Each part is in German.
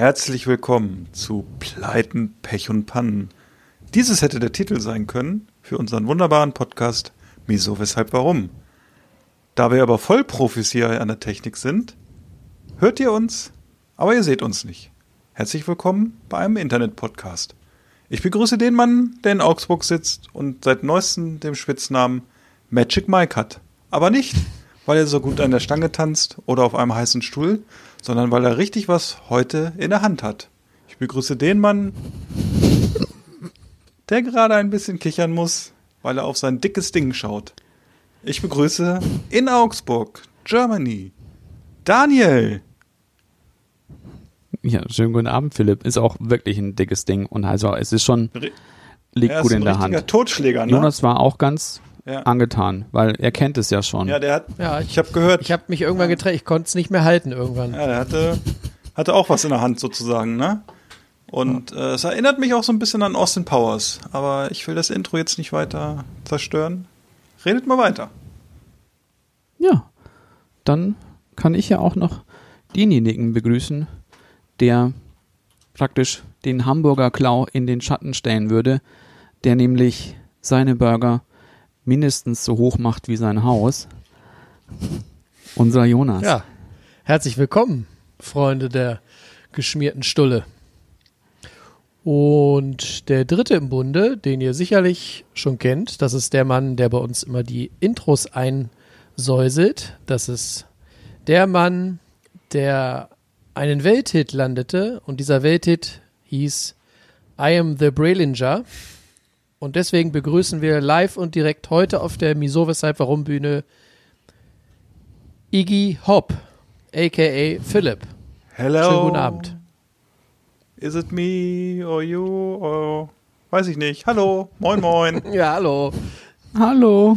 Herzlich willkommen zu Pleiten, Pech und Pannen. Dieses hätte der Titel sein können für unseren wunderbaren Podcast Wieso, Weshalb, Warum. Da wir aber Vollprofis hier an der Technik sind, hört ihr uns, aber ihr seht uns nicht. Herzlich willkommen bei einem Internet-Podcast. Ich begrüße den Mann, der in Augsburg sitzt und seit neuestem den Spitznamen Magic Mike hat. Aber nicht, weil er so gut an der Stange tanzt oder auf einem heißen Stuhl, sondern weil er richtig was heute in der Hand hat. Ich begrüße den Mann, der gerade ein bisschen kichern muss, weil er auf sein dickes Ding schaut. Ich begrüße in Augsburg, Germany, Daniel. Ja, schönen guten Abend, Philipp. Ist auch wirklich ein dickes Ding. Und also es ist schon, liegt Er gut ist in ein der richtiger Hand. Totschläger, ne? Jonas war auch ganz Ja. angetan, weil er kennt es ja schon. Ja, der hat, Ja, ich habe gehört, Ich habe mich irgendwann getrennt, ich konnte es nicht mehr halten irgendwann. ja, der hatte, hatte auch was in der Hand sozusagen, ne? Und äh, es erinnert mich auch so ein bisschen an Austin Powers. Aber ich will das Intro jetzt nicht weiter zerstören. Redet mal weiter. Ja, dann kann ich ja auch noch denjenigen begrüßen, der praktisch den Hamburger Klau in den Schatten stellen würde, der nämlich seine Burger mindestens so hoch macht wie sein Haus. Unser Jonas. Ja, herzlich willkommen, Freunde der geschmierten Stulle. Und der dritte im Bunde, den ihr sicherlich schon kennt, das ist der Mann, der bei uns immer die Intros einsäuselt. Das ist der Mann, der einen Welthit landete und dieser Welthit hieß I am the Brelinger. Und deswegen begrüßen wir live und direkt heute auf der Miso Weshalb Warum Bühne Iggy Hop, a.k.a. Philipp. Hello. Schönen guten Abend. Is it me or you or weiß ich nicht. Hallo, moin moin. Ja, hallo. Hallo.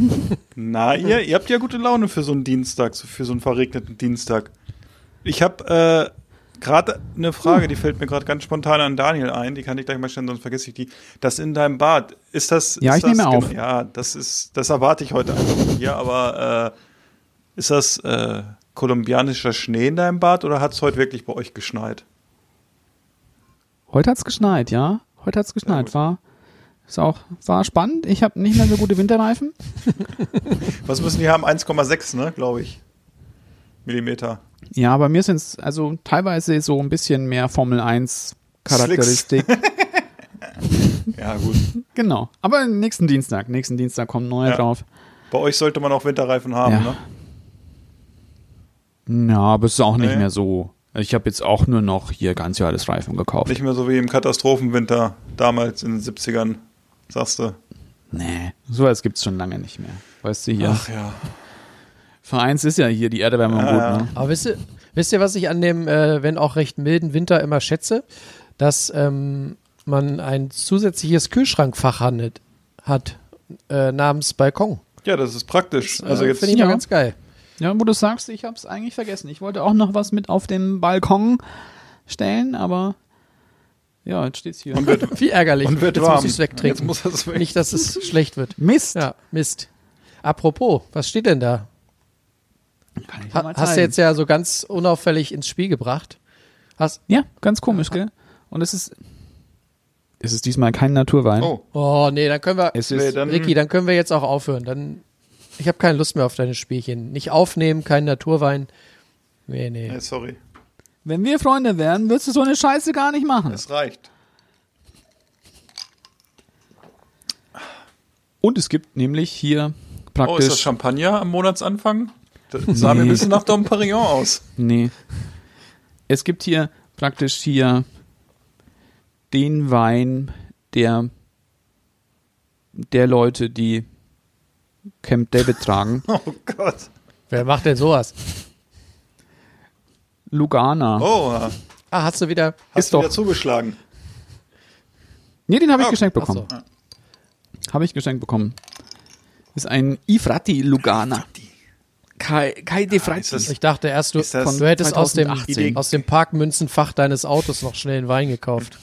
Na, ihr, ihr habt ja gute Laune für so einen Dienstag, für so einen verregneten Dienstag. Ich habe äh, gerade eine Frage, die fällt mir gerade ganz spontan an Daniel ein. Die kann ich gleich mal stellen, sonst vergesse ich die. Das in deinem Bad, ist das? Ja, ist ich das, nehme auf. Ja, das ist, das erwarte ich heute einfach von dir. Aber äh, ist das äh, kolumbianischer Schnee in deinem Bad oder hat es heute wirklich bei euch geschneit? Heute hat's geschneit, ja. Heute hat's Sehr geschneit. War, ist auch, war spannend. Ich habe nicht mehr so gute Winterreifen. Was müssen die haben? 1,6, ne, glaube ich. Millimeter. Ja, bei mir sind's also teilweise so ein bisschen mehr Formel 1 Charakteristik. Ja, gut. genau. Aber nächsten Dienstag, nächsten Dienstag kommen neue Ja. drauf. Bei euch sollte man auch Winterreifen haben, Ja. ne? Ja, aber es ist auch nicht Nee. mehr so. Ich habe jetzt auch nur noch hier ganz Reifen gekauft. Nicht mehr so wie im Katastrophenwinter damals in den 70ern, sagst du. nee, sowas gibt's schon lange nicht mehr. Weißt du hier, Ach ja. Für eins ist ja hier die Erderwärmung Ja, gut, ja. ne? Aber wisst ihr, wisst ihr, was ich an dem, äh, wenn auch recht milden Winter immer schätze? Dass ähm, man ein zusätzliches Kühlschrankfach handelt, hat, äh, namens Balkon. Ja, das ist praktisch. Äh, Also jetzt Finde ich Ja. mal ganz geil. Ja, wo du sagst, ich hab's eigentlich vergessen. Ich wollte auch noch was mit auf den Balkon stellen, aber ja, jetzt steht's hier. und wird, Wie ärgerlich. und wird Jetzt warm. muss ich's wegtrinken. Jetzt muss es weg. Nicht, dass es schlecht wird. Mist. Ja, Mist. Apropos, was steht denn da? Kann ich Ha mal hast du jetzt ja so ganz unauffällig ins Spiel gebracht. Hast, Ja, ganz komisch, gell? Und es ist es ist diesmal kein Naturwein. Oh, oh, nee, dann können wir, Es nee, ist dann, Ricky, dann können wir jetzt auch aufhören. Dann, ich habe keine Lust mehr auf deine Spielchen. Nicht aufnehmen, kein Naturwein. Nee, nee. nee, sorry. Wenn wir Freunde wären, würdest du so eine Scheiße gar nicht machen. Es reicht. Und es gibt nämlich hier Oh, ist praktisch das Champagner am Monatsanfang? Das sah mir ein bisschen nach Dom Perignon aus. Nee. Es gibt hier praktisch hier den Wein der der Leute, die Camp David tragen. Oh Gott. Wer macht denn sowas? Lugana. Oh, Ah, hast du wieder. Hast Ist du wieder doch. zugeschlagen. Nee, den habe ich Ah, geschenkt bekommen. so. Habe ich geschenkt bekommen. Ist ein Ifrati Lugana. Kai, Kai de ist Frati. das- Ich dachte erst, du, das du hättest aus dem, 2018? aus dem Parkmünzenfach deines Autos noch schnell einen Wein gekauft.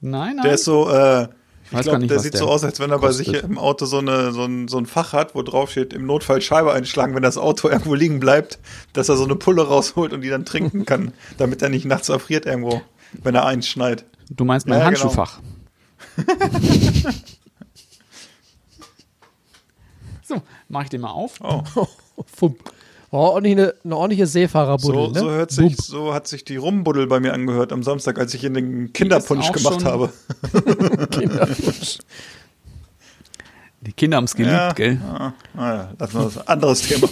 Nein, nein. Der ist so, äh, ich weiß gar glaube, der sieht der so aus, als wenn er bei kostet. sich im Auto so, eine, so, ein, so ein Fach hat, wo drauf steht, im Notfall Scheibe einschlagen, wenn das Auto irgendwo liegen bleibt, dass er so eine Pulle rausholt und die dann trinken kann, damit er nicht nachts erfriert irgendwo, wenn er einschneit. du meinst mein Ja, genau. Handschuhfach. so, mach ich den mal auf. Oh, Fump. Oh, ordentlich eine, eine ordentliche Seefahrerbuddel, so, ne? so, hört sich, so hat sich die Rumbuddel bei mir angehört am Samstag, als ich in den Kinderpunsch gemacht schon- habe. Kinderwunsch. Die Kinder haben es geliebt, Ja, gell? Ah, naja, das war ein anderes Thema.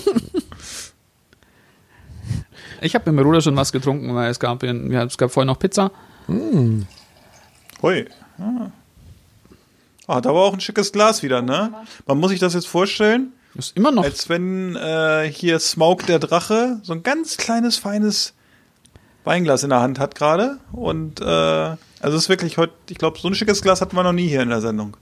Ich habe mit dem Bruder schon was getrunken, weil es gab, ja, es gab vorher noch Pizza. Hui. Ah. Ah, da war auch ein schickes Glas wieder, ne? Man muss sich das jetzt vorstellen, Ist immer noch. als wenn äh, hier Smaug der Drache so ein ganz kleines, feines Weinglas in der Hand hat gerade. Und äh, also es ist wirklich heute, ich glaube, so ein schickes Glas hatten wir noch nie hier in der Sendung.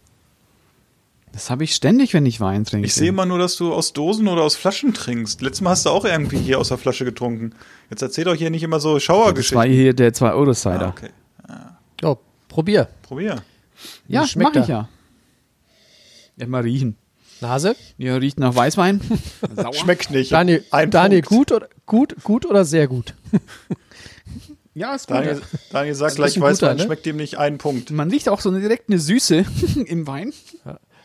Das habe ich ständig, wenn ich Wein trinke. Ich sehe immer nur, dass du aus Dosen oder aus Flaschen trinkst. Letztes Mal hast du auch irgendwie hier aus der Flasche getrunken. Jetzt erzähl doch hier nicht immer so Das war Schauergeschichten. hier der 2-Euro-Cider. Ah, okay. Oh, probier. Probier. Ja, Wie schmeckt mach ich ja. Ja, mal riechen. Nase? Ja, riecht nach Weißwein. Sauer. Schmeckt nicht. Daniel, Ein Daniel Punkt. gut, oder, gut, gut oder sehr gut? Ja, ist gut. Daniel, Daniel sagt gleich, ein weiß guter, man, ne? schmeckt ihm nicht einen Punkt. Man riecht auch so eine direkt eine Süße im Wein.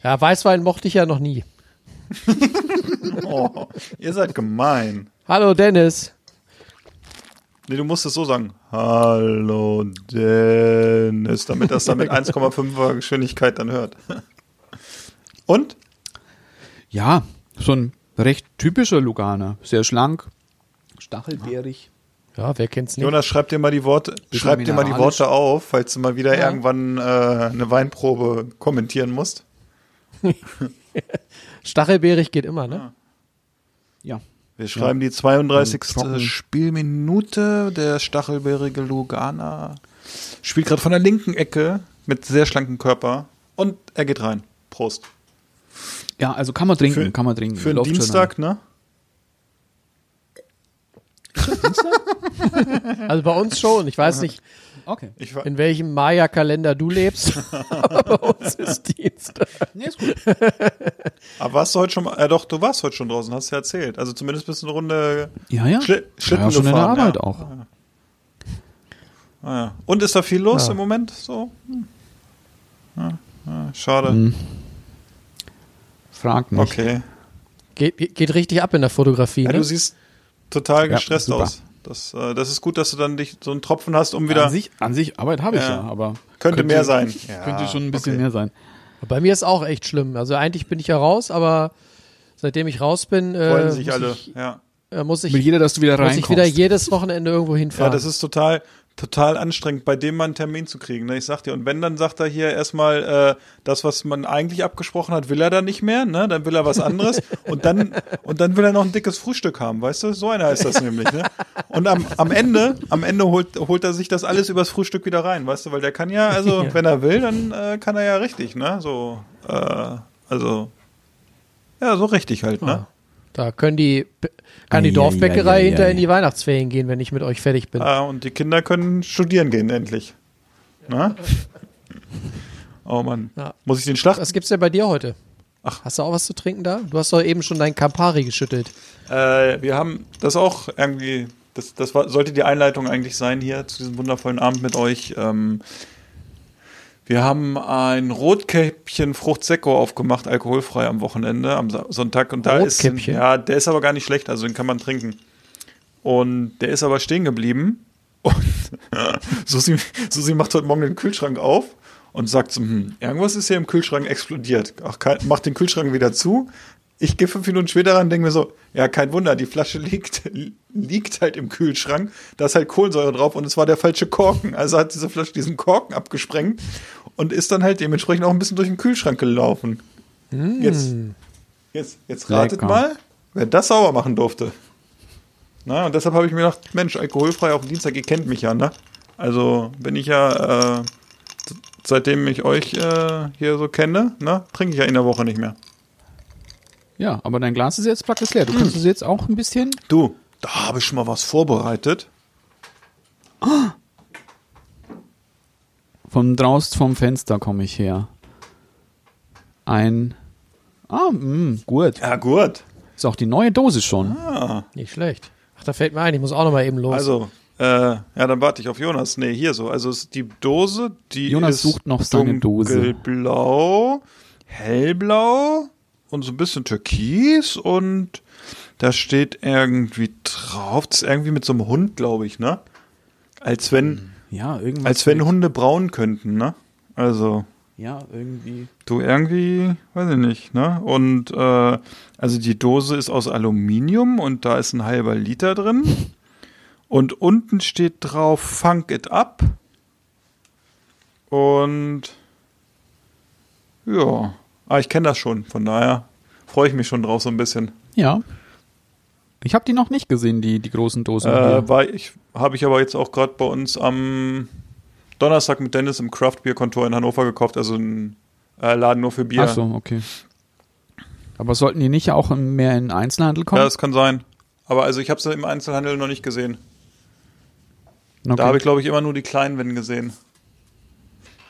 Ja, Weißwein mochte ich ja noch nie. Oh, ihr seid gemein. Hallo Dennis. Nee, du musst es so sagen. Hallo Dennis, damit das dann mit 1,5er Geschwindigkeit dann hört. Und? Ja, so ein recht typischer Luganer. Sehr schlank, stachelbeerig. Ja, wer kennt's nicht? Jonas, schreib dir mal die Worte, schreib dir mal die. Worte auf, falls du mal wieder Ja. irgendwann äh, eine Weinprobe kommentieren musst. Stachelbeerig geht immer, ne? Ja. Wir schreiben die 32. trocken. Spielminute. Der stachelbeerige Lugana spielt gerade von der linken Ecke mit sehr schlankem Körper und er geht rein. Prost. Ja, also kann man trinken, Für- kann man trinken. Für schon Dienstag, ne? Also bei uns schon. Ich weiß nicht. Okay. Ich war, in welchem Maya-Kalender du lebst, aber bei uns ist Dienstag. Nee, ist gut. aber warst du heute schon mal, äh, doch, du warst heute schon draußen, hast du ja erzählt. Also zumindest bist du eine Runde Ja, ja. Schli Schlitten ja, schon in der gefahren. Arbeit ja. auch. Ah, ja. Und ist da viel los Ja. im Moment? So? Hm. Ja, ja, schade. Hm. Frag mich. Okay. Geht, geht- richtig ab in der Fotografie, Ja, ne? du siehst total Ja, gestresst super. aus. Das, äh, das ist gut, dass du dann dich so einen Tropfen hast, um An wieder. sich, an sich Arbeit habe ich Ja. ja, aber Könnte mehr sein. Ja, könnte schon ein bisschen okay. mehr sein. Bei mir ist auch echt schlimm. Also eigentlich bin ich ja raus, aber seitdem ich raus bin, äh, Freuen sich muss, alle. Ich, ja. äh, muss ich, Will jeder, dass du wieder muss reinkommst. ich wieder jedes Wochenende irgendwo ja, hinfahren. das ist total, total anstrengend, bei dem mal einen Termin zu kriegen. Ne? Ich sag dir, und wenn, dann sagt er hier erstmal, äh, das, was man eigentlich abgesprochen hat, will er dann nicht mehr, ne? Dann will er was anderes und dann, und dann will er noch ein dickes Frühstück haben, weißt du? So einer ist das nämlich, ne? Und am, am Ende, am Ende holt, holt er sich das alles übers Frühstück wieder rein, weißt du? Weil der kann ja, also, Ja. wenn er will, dann äh, kann er ja richtig, ne? So, äh, also, ja, so richtig halt, ne? Ja. Da können die, kann die Ei, Dorfbäckerei ei, ei, ei, hinter in die Weihnachtsferien gehen, wenn ich mit euch fertig bin. Ah, und die Kinder können studieren gehen endlich. Na? Oh Mann. Ja. Muss ich den Schlacht? Was gibt's denn bei dir heute? Ach. Hast du auch was zu trinken da? Du hast doch eben schon dein Campari geschüttelt. Äh, wir haben das auch irgendwie, das, das war, sollte die Einleitung eigentlich sein hier zu diesem wundervollen Abend mit euch. Ähm, wir haben ein Rotkäppchen Frucht Secco aufgemacht, alkoholfrei am Wochenende, am Sonntag. Und da ist, Rotkäppchen? ja, der ist aber gar nicht schlecht, also den kann man trinken. Und der ist aber stehen geblieben. Und Susi, Susi macht heute Morgen den Kühlschrank auf und sagt so, hm, irgendwas ist hier im Kühlschrank explodiert. Ach, macht den Kühlschrank wieder zu. Ich gehe fünf Minuten später ran und denke mir so, ja, kein Wunder, die Flasche liegt, liegt halt im Kühlschrank. Da ist halt Kohlensäure drauf und es war der falsche Korken. Also hat diese Flasche diesen Korken abgesprengt und ist dann halt dementsprechend auch ein bisschen durch den Kühlschrank gelaufen. Jetzt, jetzt, jetzt ratet Lecker. mal, wer das sauber machen durfte. Na, und deshalb habe ich mir gedacht, Mensch, alkoholfrei auf dem Dienstag, ihr kennt mich ja, ne? Also bin ich ja, äh, seitdem ich euch äh, hier so kenne, ne, trinke ich ja in der Woche nicht mehr. Ja, aber dein Glas ist jetzt praktisch leer. Du kannst es jetzt auch ein bisschen. Du, da habe ich schon mal was vorbereitet. Von draußen vom Fenster komme ich her. Ein. Ah, mh, gut. Ja, gut. Ist auch die neue Dose schon. Nicht schlecht. Ach, da fällt mir ein, ich muss auch noch mal eben los. Also, äh, ja, dann warte ich auf Jonas. Nee, hier so. Also ist die Dose, die Jonas ist sucht noch seine Dose. dunkelblau, hellblau und so ein bisschen türkis und da steht irgendwie drauf, das ist irgendwie mit so einem Hund, glaube ich, ne? Als wenn, Ja, irgendwas. als wenn Hunde braun könnten, ne? Also, Ja, irgendwie. du irgendwie, weiß ich nicht, ne? Und äh, also die Dose ist aus Aluminium und da ist ein halber Liter drin. Und unten steht drauf Funk it up. Und ja, ah, ich kenne das schon, von daher freue ich mich schon drauf so ein bisschen. Ja. Ich habe die noch nicht gesehen, die, die großen Dosen. Äh, war ich, habe ich aber jetzt auch gerade bei uns am Donnerstag mit Dennis im Craft Beer Kontor in Hannover gekauft, also ein äh, Laden nur für Bier. Ach so, okay. Aber sollten die nicht auch mehr in den Einzelhandel kommen? Ja, das kann sein. Aber also ich habe sie im Einzelhandel noch nicht gesehen. okay. Da habe ich, glaube ich, immer nur die kleinen Wenn gesehen.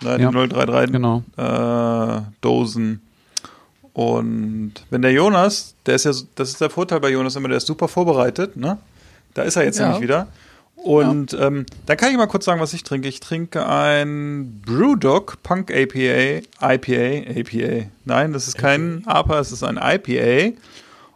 Na, die Ja, 033 Genau. äh, Dosen. Und wenn der Jonas, der ist ja, das ist der Vorteil bei Jonas immer, der ist super vorbereitet, ne? Da ist er jetzt Ja. nämlich wieder. Und ähm, dann kann ich mal kurz sagen, was ich trinke. Ich trinke ein Brewdog Punk APA, IPA, APA. Nein, das ist kein APA, es ist ein IPA.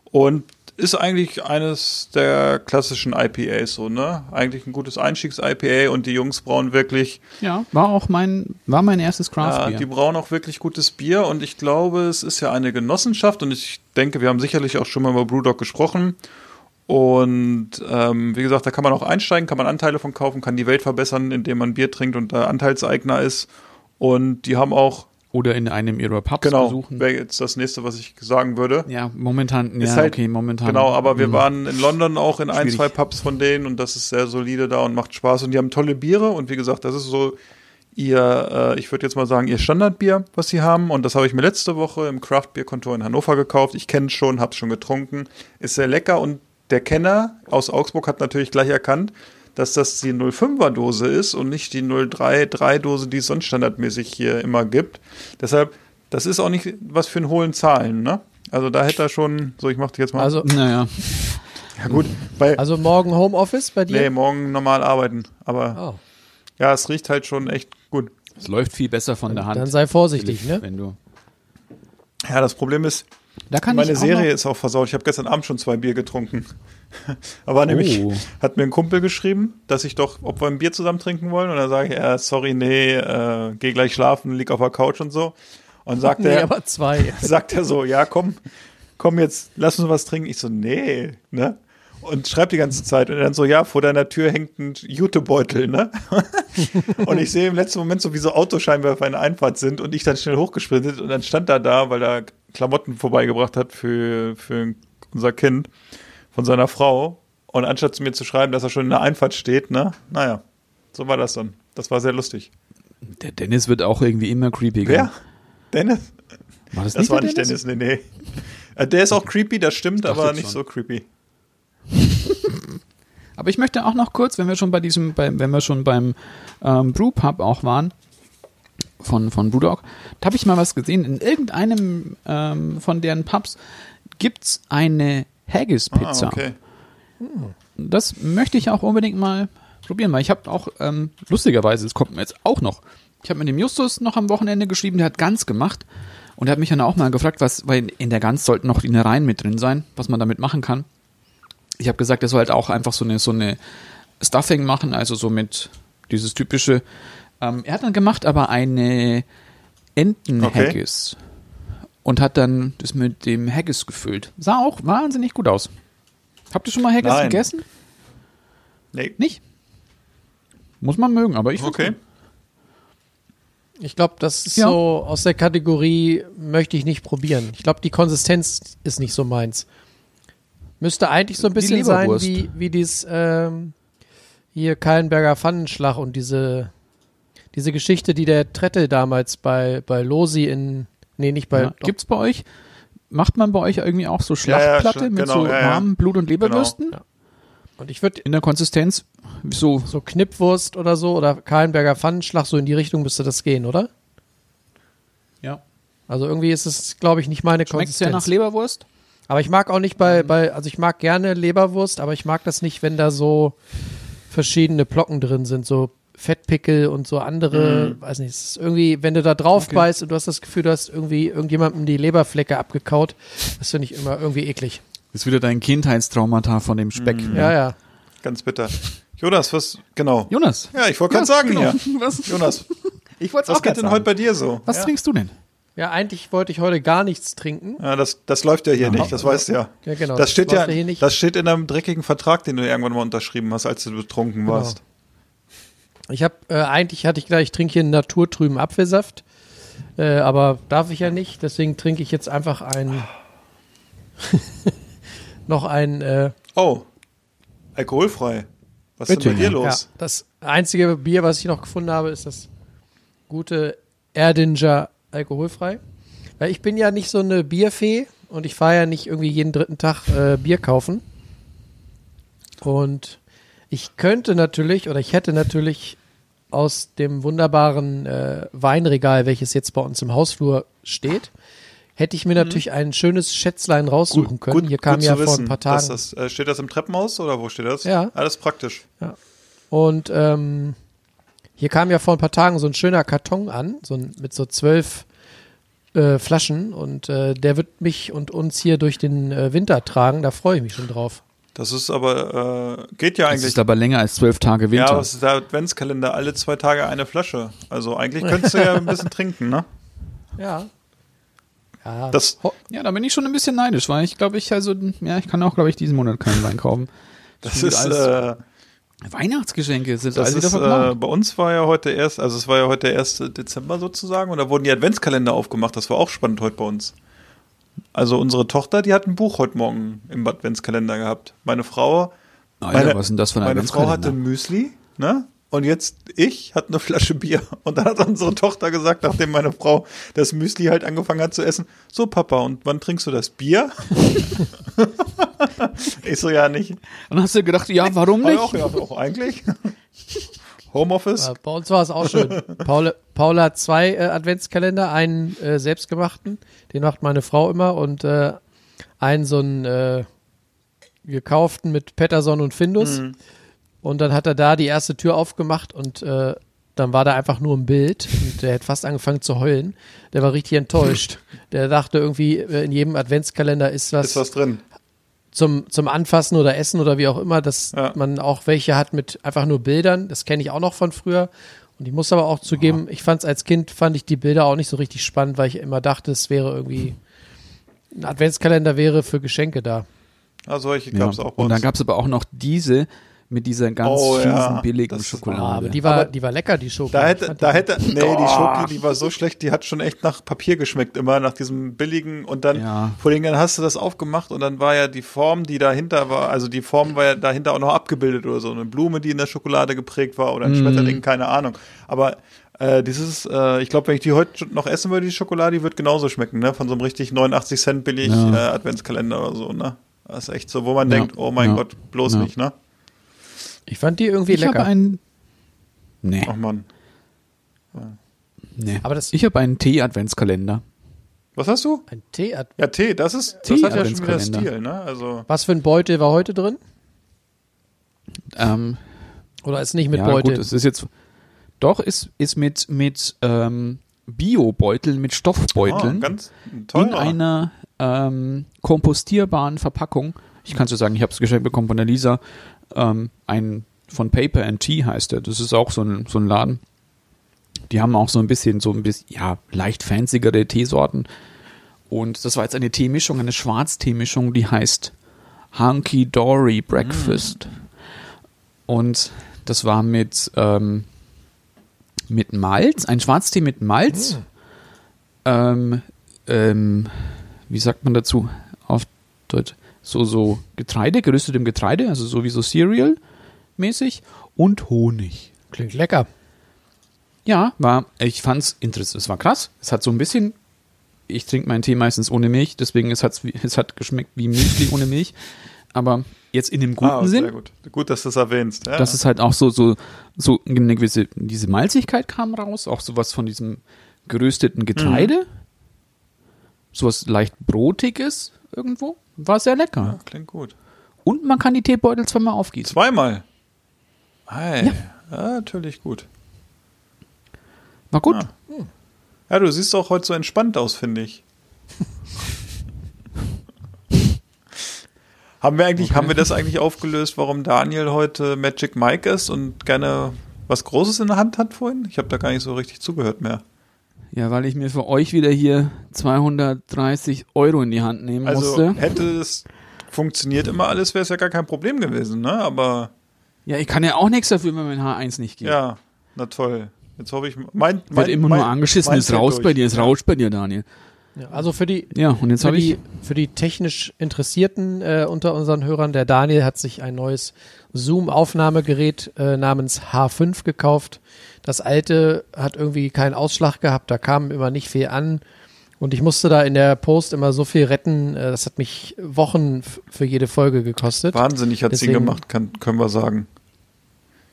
Und ist eigentlich eines der klassischen IPAs so, ne? Eigentlich ein gutes Einstiegs-IPA und die Jungs brauen wirklich Ja, war auch mein, war mein erstes ja, Craft die Beer. brauen auch wirklich gutes Bier und ich glaube, es ist ja eine Genossenschaft und ich denke, wir haben sicherlich auch schon mal über Brewdog gesprochen. Und ähm, wie gesagt, da kann man auch einsteigen, kann man Anteile von kaufen, kann die Welt verbessern, indem man Bier trinkt und da Anteilseigner ist. Und die haben auch, Oder in einem ihrer Pubs genau, besuchen. wäre jetzt das nächste, was ich sagen würde. Ja, momentan, ja, Ist halt- okay, momentan. Genau, aber wir Mhm. waren in London auch in ein, Schwierig. zwei Pubs von denen und das ist sehr solide da und macht Spaß und die haben tolle Biere und wie gesagt, das ist so ihr, äh, ich würde jetzt mal sagen, ihr Standardbier, was sie haben und das habe ich mir letzte Woche im Craft Beer Kontor in Hannover gekauft. Ich kenne es schon, habe es schon getrunken, ist sehr lecker und der Kenner aus Augsburg hat natürlich gleich erkannt, dass das die 05er Dose ist und nicht die 033 Dose, die es sonst standardmäßig hier immer gibt. Deshalb, das ist auch nicht was für einen hohlen Zahlen, ne? Also da hätte er schon, so ich mache jetzt mal. Also, Naja, Ja gut, also morgen Homeoffice bei dir? nee, morgen normal arbeiten, aber Oh. ja, es riecht halt schon echt gut. es läuft viel besser von der Hand. Dann sei vorsichtig, ne? Wenn du. Ja, das Problem ist, Da kann meine Serie noch- ist auch versaut. Ich habe gestern Abend schon zwei Bier getrunken. aber nämlich Oh. hat mir ein Kumpel geschrieben, dass ich doch, ob wir ein Bier zusammen trinken wollen und dann sage ich, ja, sorry, nee, äh, geh gleich schlafen, lieg auf der Couch und so. Und sagt Nee, er, aber zwei. sagt er so, ja, komm, komm jetzt, lass uns was trinken. Ich so, nee, ne? Und schreibt die ganze Zeit. Und dann so, ja, vor deiner Tür hängt ein Jutebeutel, ne? und ich sehe im letzten Moment so, wie so Autoscheinwerfer in der Einfahrt sind und ich dann schnell hochgesprintet und dann stand er da, weil er Klamotten vorbeigebracht hat für, für unser Kind von seiner Frau. Und anstatt zu mir zu schreiben, dass er schon in der Einfahrt steht, ne? Naja, so war das dann. Das war sehr lustig. Der Dennis wird auch irgendwie immer creepiger. Wer? Dennis? War das, Das nicht war nicht Dennis, nee, nee. Äh, Der ist auch creepy, das stimmt, aber nicht schon. so creepy. Aber ich möchte auch noch kurz, wenn wir schon bei diesem, bei, wenn wir schon beim ähm, Brewpub auch waren, von, von Brewdog, da habe ich mal was gesehen. In irgendeinem ähm, von deren Pubs gibt's eine Haggis-Pizza. Ah, okay. Das möchte ich auch unbedingt mal probieren, weil ich habe auch, ähm, lustigerweise, das kommt mir jetzt auch noch, ich habe mit dem Justus noch am Wochenende geschrieben, der hat Gans gemacht und er hat mich dann auch mal gefragt, was, weil in der Gans sollten noch Innereien mit drin sein, was man damit machen kann. Ich habe gesagt, er soll halt auch einfach so eine, so eine Stuffing machen, also so mit dieses typische. Ähm, er hat dann gemacht aber eine Entenhaggis und hat dann das mit dem Haggis gefüllt. Sah auch wahnsinnig gut aus. Habt ihr schon mal Haggis Nein. gegessen? Nee. Nicht? Muss man mögen, aber ich Okay. gut. Ich glaube, das ist Ja. so aus der Kategorie, möchte ich nicht probieren. Ich glaube, die Konsistenz ist nicht so meins. Müsste eigentlich so ein Die bisschen sein wie, wie dies, ähm, hier Kallenberger Pfannenschlag und diese, diese Geschichte, die der Trettel damals bei, bei Losi in, nee, nicht bei, Ja. Gibt's bei euch, macht man bei euch irgendwie auch so Ja, ja, Schlachtplatte schon, mit genau, so ja, ja. warmen Blut- und Leberwürsten? Ja. und ich würde In der Konsistenz so, so Knippwurst oder so oder Kallenberger Pfannenschlag, so in die Richtung müsste das gehen, oder? ja. Also irgendwie ist es, glaube ich, nicht meine Schmeckt's ja Konsistenz. nach Leberwurst? Aber ich mag auch nicht bei, bei, also ich mag gerne Leberwurst, aber ich mag das nicht, wenn da so verschiedene Plocken drin sind, so Fettpickel und so andere, weiß nicht, es ist irgendwie, wenn du da drauf Okay. beißt und du hast das Gefühl, du hast irgendwie irgendjemandem die Leberflecke abgekaut, das finde ich immer irgendwie eklig. Das ist wieder dein Kindheitstraumata von dem Speck. Ja, ja. Ganz bitter. Jonas, was, genau. Jonas. Ja, ich wollte gerade sagen genau. hier. Was, Jonas, ich wollte was auch geht denn sagen. heute bei dir so? Was ja. trinkst du denn? Ja, eigentlich wollte ich heute gar nichts trinken. Ja, das, das läuft ja hier nicht, das weißt du ja. Ja, genau. Das steht läuft ja, hier nicht. das steht in einem dreckigen Vertrag, den du irgendwann mal unterschrieben hast, als du betrunken Genau. warst. Ich habe äh, eigentlich hatte ich gedacht, ich trinke hier einen naturtrüben Apfelsaft, äh, aber darf ich ja nicht. Deswegen trinke ich jetzt einfach ein noch ein äh, Oh, alkoholfrei. Was ist denn bei dir ja. ja, los? das einzige Bier, was ich noch gefunden habe, ist das gute Erdinger alkoholfrei. Weil ich bin ja nicht so eine Bierfee und ich fahre ja nicht irgendwie jeden dritten Tag äh, Bier kaufen. Und ich könnte natürlich oder ich hätte natürlich aus dem wunderbaren äh, Weinregal, welches jetzt bei uns im Hausflur steht, hätte ich mir natürlich ein schönes Schätzlein raussuchen können. Hier kam Mhm. gut ja zu vor wissen, ein paar Tagen. Das, äh, steht das im Treppenhaus oder wo steht das? Ja. Alles praktisch. Und ähm, hier kam ja vor ein paar Tagen so ein schöner Karton an, so ein, mit so zwölf äh, Flaschen und äh, der wird mich und uns hier durch den äh, Winter tragen. Da freue ich mich schon drauf. Das ist aber, äh, geht ja Das eigentlich. ist aber länger als zwölf Tage ja, Winter. aber es ist der Adventskalender, alle zwei Tage eine Flasche. Also eigentlich könntest du ja ein bisschen trinken, ne? Ja. Ja, Das, ja, da bin ich schon ein bisschen neidisch, weil ich glaube, ich also, ja, ich kann auch, glaube ich, diesen Monat keinen Wein kaufen. das Schon ist, äh, Weihnachtsgeschenke sind das also wieder ist äh, bei uns war ja heute erst, also es war ja heute der 1. Dezember sozusagen und da wurden die Adventskalender aufgemacht. Das war auch spannend heute bei uns. Also unsere Tochter, die hat ein Buch heute Morgen im Adventskalender gehabt. Meine Frau, Alter, meine- was ist denn das für ein meine Frau hatte ein Müsli, ne? Und jetzt ich hatte eine Flasche Bier. Und dann hat unsere Tochter gesagt, nachdem meine Frau das Müsli halt angefangen hat zu essen, so Papa, und wann trinkst du das Bier? ich so, ja, nicht. Und dann hast du gedacht, ja, warum Ah, nicht? Auch, ja, auch eigentlich. Homeoffice. bei uns war es auch schön. Paul, Paula hat zwei äh, Adventskalender, einen äh, selbstgemachten, den macht meine Frau immer und äh, einen so einen äh, gekauften mit Petterson und Findus. Mhm. Und dann hat er da die erste Tür aufgemacht und äh, dann war da einfach nur ein Bild und der hat fast angefangen zu heulen. Der war richtig enttäuscht. Der dachte irgendwie, äh, in jedem Adventskalender ist was, Ist was drin. Zum, zum Anfassen oder Essen oder wie auch immer, dass Ja. man auch welche hat mit einfach nur Bildern. Das kenne ich auch noch von früher. Und ich muss aber auch zugeben, ich fand es als Kind, fand ich die Bilder auch nicht so richtig spannend, weil ich immer dachte, es wäre irgendwie, ein Adventskalender wäre für Geschenke da. Ah, solche Ja. gab es auch bei Und dann gab es aber auch noch diese mit dieser ganz Oh, fiesen, ja. billigen Das Schokolade. Aber die war, Aber die war lecker, die Schoki. Da hätte, da hätte, nee, die Schoki, die war so schlecht, die hat schon echt nach Papier geschmeckt, immer nach diesem billigen und dann, Ja. vor allem dann hast du das aufgemacht und dann war ja die Form, die dahinter war, also die Form war ja dahinter auch noch abgebildet oder so, eine Blume, die in der Schokolade geprägt war oder ein Mhm. Schmetterling, keine Ahnung. Aber äh, dieses, äh, ich glaube, wenn ich die heute noch essen würde, die Schokolade, die wird genauso schmecken, ne? Von so einem richtig 89 Cent billig Ja. äh, Adventskalender oder so, ne? Das ist echt so, wo man Ja. denkt, oh mein Ja. Gott, bloß Ja. nicht, ne? Ich fand die irgendwie ich habe lecker. einen. Nee, Ach man. nee. Aber das- ich habe einen Tee-Adventskalender. Was hast du? Ein Tee. Ja, Tee, das ist, das Tee- hat ja schon wieder. Stil, ne? Also. Was für ein Beutel war heute drin? Ähm, Oder ist nicht mit ja, Beutel? gut, es ist jetzt. Doch, ist, ist mit, mit ähm, Bio-Beuteln, mit Stoffbeuteln. Ah, ganz in teurer. einer ähm, kompostierbaren Verpackung. Ich kann so sagen, ich habe es geschenkt bekommen von der Lisa. Ähm, ein von Paper and Tea heißt der. Das ist auch so ein, so ein Laden. Die haben auch so ein bisschen, so ein bisschen, ja, leicht fanzigere Teesorten. Und das war jetzt eine Teemischung, eine Schwarzteemischung, die heißt Hunky Dory Breakfast. Und das war mit, ähm, mit Malz, ein Schwarztee mit Malz. Ähm, ähm, wie sagt man dazu auf Deutsch? So, so Getreide, gerüstetem Getreide, also so wie so Cereal mäßig. und Honig. Klingt lecker. Ja, war, ich fand's interessant. Es war krass. Es hat so ein bisschen, ich trinke meinen Tee meistens ohne Milch, deswegen es, hat's, es hat geschmeckt wie Müsli ohne Milch. Aber jetzt in dem guten Ah, Sinn, sehr gut. Gut, dass du es erwähnst. Ja. dass es halt auch so, so, so eine gewisse, diese Malzigkeit kam raus, auch sowas von diesem gerösteten Getreide. Sowas leicht Brotiges irgendwo. War sehr lecker. ja, klingt gut. Und man kann die Teebeutel zweimal aufgießen. Zweimal. Ei. Ja. Ja. natürlich gut. War gut. Ah. Ja, du siehst auch heute so entspannt aus, finde ich. haben wir eigentlich, Okay. haben wir das eigentlich aufgelöst, warum Daniel heute Magic Mike ist und gerne was Großes in der Hand hat vorhin? Ich habe da gar nicht so richtig zugehört mehr. Ja, weil ich mir für euch wieder hier 230 Euro in die Hand nehmen Also musste. hätte es funktioniert immer alles, wäre es ja gar kein Problem gewesen, ne? Aber Ja, ich kann ja auch nichts dafür, wenn mein H1 nicht geht. ja, na toll. Jetzt hoffe ich, mein, Wird immer mein, nur angeschissen, mein ist fällt raus durch. bei dir, ist raus bei dir, Daniel. Ja, also für die, Ja, und jetzt für habe ich. die, für die technisch Interessierten äh, unter unseren Hörern, der Daniel hat sich ein neues Zoom-Aufnahmegerät äh, namens H5 gekauft. Das alte hat irgendwie keinen Ausschlag gehabt, da kam immer nicht viel an. Und ich musste da in der Post immer so viel retten, äh, das hat mich Wochen für jede Folge gekostet. Wahnsinnig hat sie gemacht, kann, können wir sagen.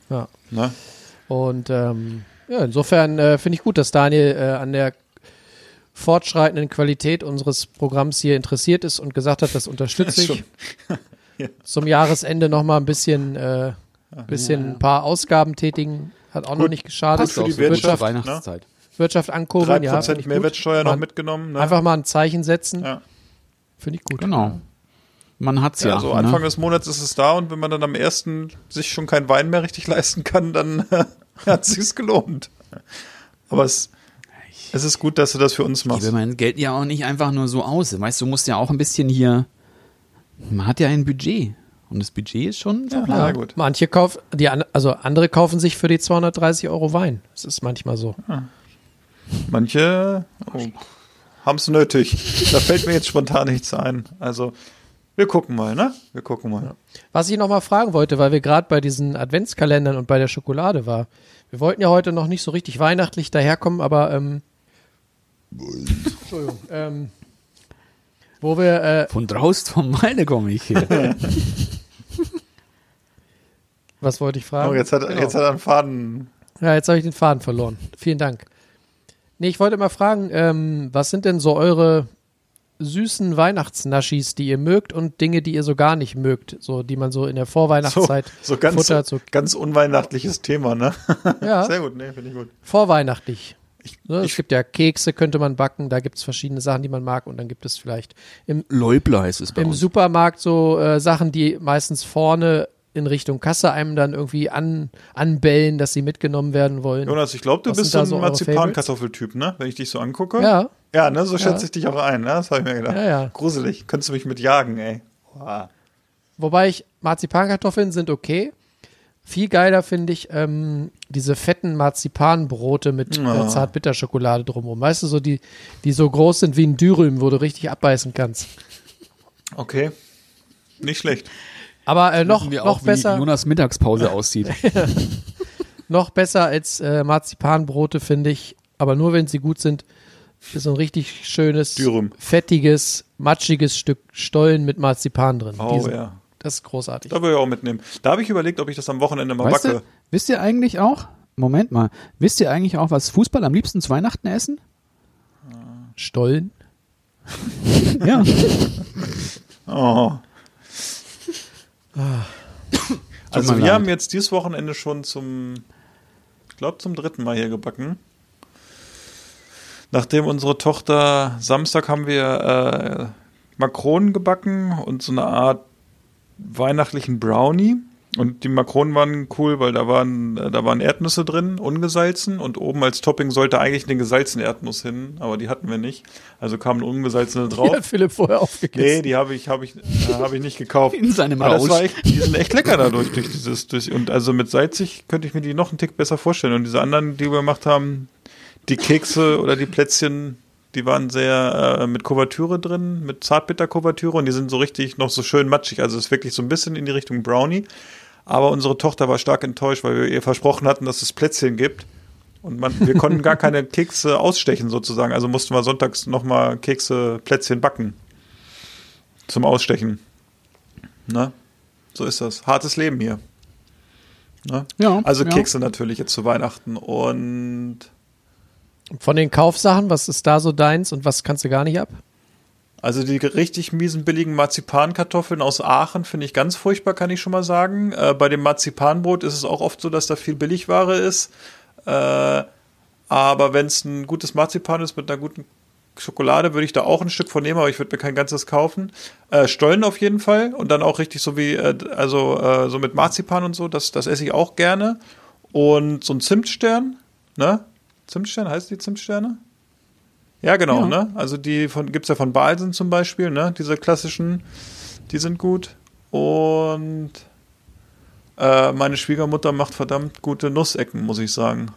Ja. Ne? Und ähm, ja, insofern äh, finde ich gut, dass Daniel äh, an der fortschreitenden Qualität unseres Programms hier interessiert ist und gesagt hat, das unterstütze ich. Zum Jahresende noch mal ein bisschen, äh, bisschen ein paar Ausgaben tätigen, hat auch noch Gut. nicht geschadet. Passt für die zur Wirtschaft, Weihnachtszeit. Wirtschaft ankurbeln, 3% ja, gut. Mehrwertsteuer noch mitgenommen. Ne? Einfach mal ein Zeichen setzen, Ja. finde ich gut. Genau. Man hat's ja. Ja, so Anfang ne? des Monats ist es da und wenn man dann am ersten sich schon kein Wein mehr richtig leisten kann, dann hat es sich gelohnt. Aber es, es ist gut, dass du das für uns Ich gebe machst. mein Geld ja auch nicht einfach nur so aus. Weißt du, du musst ja auch ein bisschen hier. Man hat ja ein Budget. Und das Budget ist schon so Ja, ja, gut. Manche kaufen, die, an- also andere kaufen sich für die 230 Euro Wein. Das ist manchmal so. Manche oh, haben es nötig. Da fällt mir jetzt spontan nichts ein. Also, wir gucken mal, ne? Wir gucken mal. Was ich noch mal fragen wollte, weil wir gerade bei diesen Adventskalendern und bei der Schokolade war. Wir wollten ja heute noch nicht so richtig weihnachtlich daherkommen, aber ähm, Entschuldigung, ähm, wo wir äh, Von draußen vom Walde komme ich hier. was wollte ich fragen? Oh, jetzt hat, Genau. jetzt hat er einen Faden. Ja, jetzt habe ich den Faden verloren. Vielen Dank. Nee, ich wollte mal fragen, ähm, was sind denn so eure süßen Weihnachtsnaschis, die ihr mögt und Dinge, die ihr so gar nicht mögt, so die man so in der So, Vorweihnachtszeit so ganz, futtert, so ganz unweihnachtliches Thema, ne? ja, Sehr gut, ne? Finde ich gut. vorweihnachtlich. Ne, ich- es gibt ja Kekse, könnte man backen, da gibt es verschiedene Sachen, die man mag und dann gibt es vielleicht im, Leubler heißt es bei im uns. Supermarkt so äh, Sachen, die meistens vorne in Richtung Kasse einem dann irgendwie an, anbellen, dass sie mitgenommen werden wollen. Jonas, ich glaube, du Was bist so ein Marzipankartoffeltyp, ne? Wenn ich dich so angucke. Ja, Ja, ne? So schätze Ja. ich dich auch ein, ne? Das habe ich mir gedacht. Ja, ja. Gruselig. Könntest du mich mit jagen, ey. Boah. Wobei ich, Marzipankartoffeln sind okay. Viel geiler finde ich ähm, diese fetten Marzipanbrote mit Ja. äh, Zartbitterschokolade drumherum. Weißt du, so die, die so groß sind wie ein Dürüm, wo du richtig abbeißen kannst. Okay. Nicht schlecht. Aber äh, noch, wir noch auch, besser. wie Jonas Mittagspause aussieht. Noch besser als äh, Marzipanbrote, finde ich, aber nur wenn sie gut sind, ist so ein richtig schönes, Dürüm. fettiges, matschiges Stück Stollen mit Marzipan drin. Oh Die sind- ja. Das ist großartig. Da würde ich auch mitnehmen. Da habe ich überlegt, ob ich das am Wochenende mal Weißt backe. du, wisst ihr eigentlich auch, Moment mal, wisst ihr eigentlich auch, was Fußball am liebsten zu Weihnachten essen? Stollen? Ja. Oh. Also mir wir leid. haben jetzt dieses Wochenende schon zum, ich glaube zum dritten Mal hier gebacken. Nachdem unsere Tochter Samstag haben wir äh, Makronen gebacken und so eine Art weihnachtlichen Brownie. Und die Makronen waren cool, weil da waren, da waren Erdnüsse drin, ungesalzen. Und oben als Topping sollte eigentlich eine gesalzene Erdnuss hin, aber die hatten wir nicht. Also kamen ungesalzene drauf. Die hat Philipp vorher Nee, aufgegessen. die habe ich, habe ich, äh, habe ich nicht gekauft. In seinem Aber war echt, die sind echt lecker dadurch, durch dieses, durch, und also mit salzig könnte ich mir die noch einen Tick besser vorstellen. Und diese anderen, die wir gemacht haben, die Kekse oder die Plätzchen, die waren sehr äh, mit Kuvertüre drin, mit Zartbitterkuvertüre und die sind so richtig noch so schön matschig. Also es ist wirklich so ein bisschen in die Richtung Brownie. Aber unsere Tochter war stark enttäuscht, weil wir ihr versprochen hatten, dass es Plätzchen gibt. Und man, wir konnten gar keine Kekse ausstechen sozusagen. Also mussten wir sonntags nochmal Kekse, Plätzchen backen. Zum Ausstechen. Ne? So ist das. Hartes Leben hier. Ne? Ja, Also ja. Kekse natürlich jetzt zu Weihnachten. Und Von den Kaufsachen, was ist da so deins und was kannst du gar nicht ab? Also die richtig miesen billigen Marzipankartoffeln aus Aachen finde ich ganz furchtbar, kann ich schon mal sagen. Äh, bei dem Marzipanbrot ist es auch oft so, dass da viel Billigware ist. Äh, aber wenn es ein gutes Marzipan ist mit einer guten Schokolade, würde ich da auch ein Stück von nehmen, aber ich würde mir kein ganzes kaufen. Äh, Stollen auf jeden Fall und dann auch richtig so wie, äh, also äh, so mit Marzipan und so, das, das esse ich auch gerne. Und so ein Zimtstern, ne? Zimtstern, heißt die Zimtsterne? Ja, genau, Ja. ne? Also die von gibt's ja von Balsen zum Beispiel, ne? Diese klassischen, die sind gut. Und äh, meine Schwiegermutter macht verdammt gute Nussecken, muss ich sagen.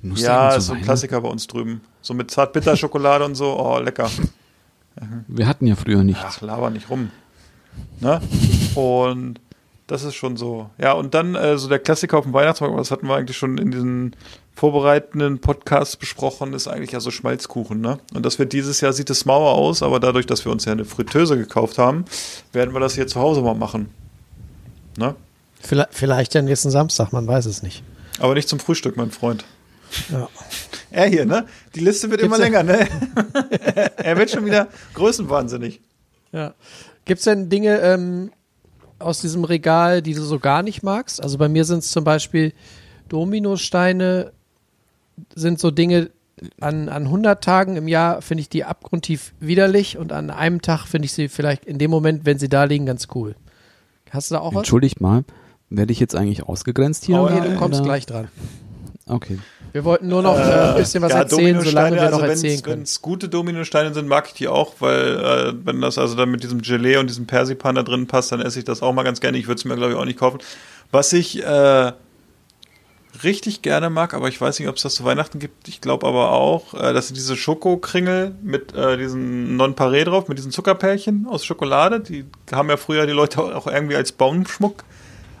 Nussecken ja, ist so ein? Klassiker bei uns drüben. So mit Zartbitterschokolade und so, oh, lecker. Wir hatten ja früher nichts. Ach, laber nicht rum. Ne? Und das ist schon so. Ja, und dann äh, so der Klassiker auf dem Weihnachtsmarkt, das hatten wir eigentlich schon in diesen vorbereitenden Podcasts besprochen, ist eigentlich ja so Schmalzkuchen, ne? Und das wird dieses Jahr, sieht es mauer aus, aber dadurch, dass wir uns ja eine Fritteuse gekauft haben, werden wir das hier zu Hause mal machen. Ne? Vielleicht, vielleicht ja nächsten Samstag, man weiß es nicht. Aber nicht zum Frühstück, mein Freund. Ja. Er hier, ne? Die Liste wird Gibt's immer länger, ne? er wird schon wieder größenwahnsinnig. Ja. Gibt es denn Dinge ähm, aus diesem Regal, die du so gar nicht magst? Also bei mir sind es zum Beispiel Dominosteine, sind so Dinge, an, an 100 Tagen im Jahr finde ich die abgrundtief widerlich und an einem Tag finde ich sie vielleicht in dem Moment, wenn sie da liegen, ganz cool. Hast du da auch was? Entschuldigt mal, werde ich jetzt eigentlich ausgegrenzt hier? Oh, nee, du kommst oder? gleich dran. Okay. Wir wollten nur noch äh, ein bisschen was erzählen, solange wir noch also erzählen Wenn können. es gute Dominosteine sind, mag ich die auch, weil äh, wenn das also dann mit diesem Gelee und diesem Persipan da drin passt, dann esse ich das auch mal ganz gerne. Ich würde es mir, glaube ich, auch nicht kaufen. Was ich äh, richtig gerne mag, aber ich weiß nicht, ob es das zu Weihnachten gibt. Ich glaube aber auch, äh, das sind diese Schokokringel mit äh, diesem Non-Paré drauf, mit diesen Zuckerpärchen aus Schokolade. Die haben ja früher die Leute auch irgendwie als Baumschmuck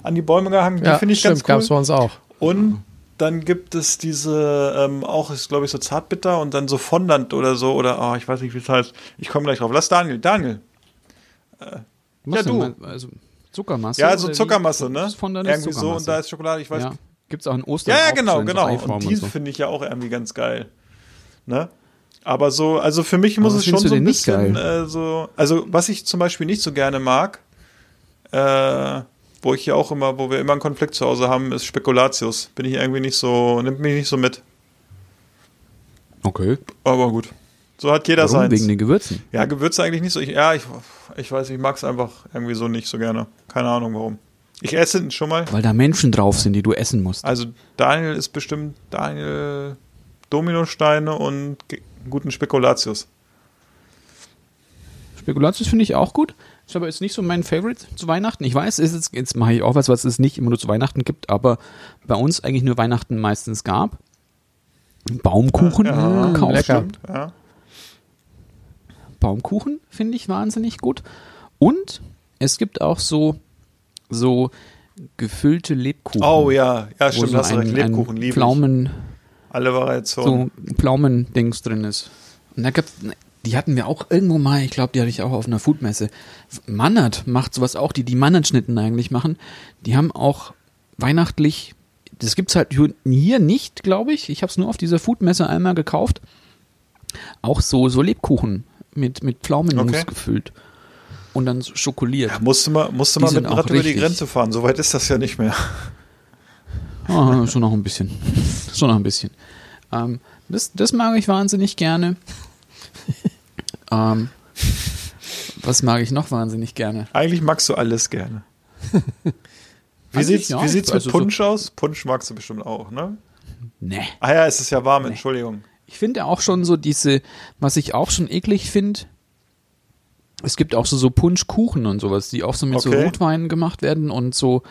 an die Bäume gehangen. Die Ja, finde ich stimmt, ganz cool. gab's bei uns auch. Und dann gibt es diese, ähm, auch ist glaube ich so Zartbitter und dann so Fondant oder so oder, oh, ich weiß nicht, wie es heißt. Ich komme gleich drauf. Lass Daniel, Daniel. Was Ja, du. Also Zuckermasse? Ja, so oder wie? Zuckermasse, ne? Dann Irgendwie ist so und Zuckermasse. da ist Schokolade, ich weiß. ja. Gibt es auch in Ostern. Ja, ja, genau, so genau. Und die so. finde ich ja auch irgendwie ganz geil. Ne? Aber so, also für mich muss es schon so ein bisschen äh, so, also was ich zum Beispiel nicht so gerne mag, äh, wo ich ja auch immer, wo wir immer einen Konflikt zu Hause haben, ist Spekulatius. Bin ich irgendwie nicht so, nimmt mich nicht so mit. Okay. Aber gut. So hat jeder Warum? seins. Wegen den Gewürzen. Ja, Gewürze eigentlich nicht so. Ich, ja, ich, ich weiß, ich mag es einfach irgendwie so nicht so gerne. Keine Ahnung warum. Ich esse ihn schon mal. Weil da Menschen drauf sind, die du essen musst. Also Daniel ist bestimmt Daniel Dominosteine und guten Spekulatius. Spekulatius finde ich auch gut. Ist aber jetzt nicht so mein Favorite zu Weihnachten. Ich weiß, ist jetzt, jetzt mache ich auch was, was es nicht immer nur zu Weihnachten gibt, aber bei uns eigentlich nur Weihnachten meistens gab. Baumkuchen Ja, gekauft. lecker. Ja. Baumkuchen finde ich wahnsinnig gut. Und es gibt auch so, so gefüllte Lebkuchen. Oh ja, ja stimmt, so hast du recht. Lebkuchen liebe. Pflaumen, Alle Variationen. so Pflaumendings drin ist. Und da gibt's, die hatten wir auch irgendwo mal, ich glaube, die hatte ich auch auf einer Foodmesse. Mannert macht sowas auch, die die Mannert-Schnitten eigentlich machen. Die haben auch weihnachtlich, das gibt's halt hier nicht, glaube ich. Ich habe es nur auf dieser Foodmesse einmal gekauft. Auch so, so Lebkuchen mit, mit Pflaumenmus Okay. gefüllt. Und dann so schokoliert. Ja, musste mal, musste mal mit dem Rad über die. Grenze fahren. So weit ist das ja nicht mehr. Ah, schon noch ein bisschen. schon noch ein bisschen. Ähm, das, das mag ich wahnsinnig gerne. ähm, was mag ich noch wahnsinnig gerne? Eigentlich magst du alles gerne. Wie sieht's, ja. wie sieht's mit Also so- Punsch aus? Punsch magst du bestimmt auch, ne? Nee. Ah ja, es ist ja warm, Entschuldigung. Ich finde auch schon so diese, was ich auch schon eklig finde, es gibt auch so, so Punschkuchen und sowas, die auch so mit so Okay. Rotwein gemacht werden und so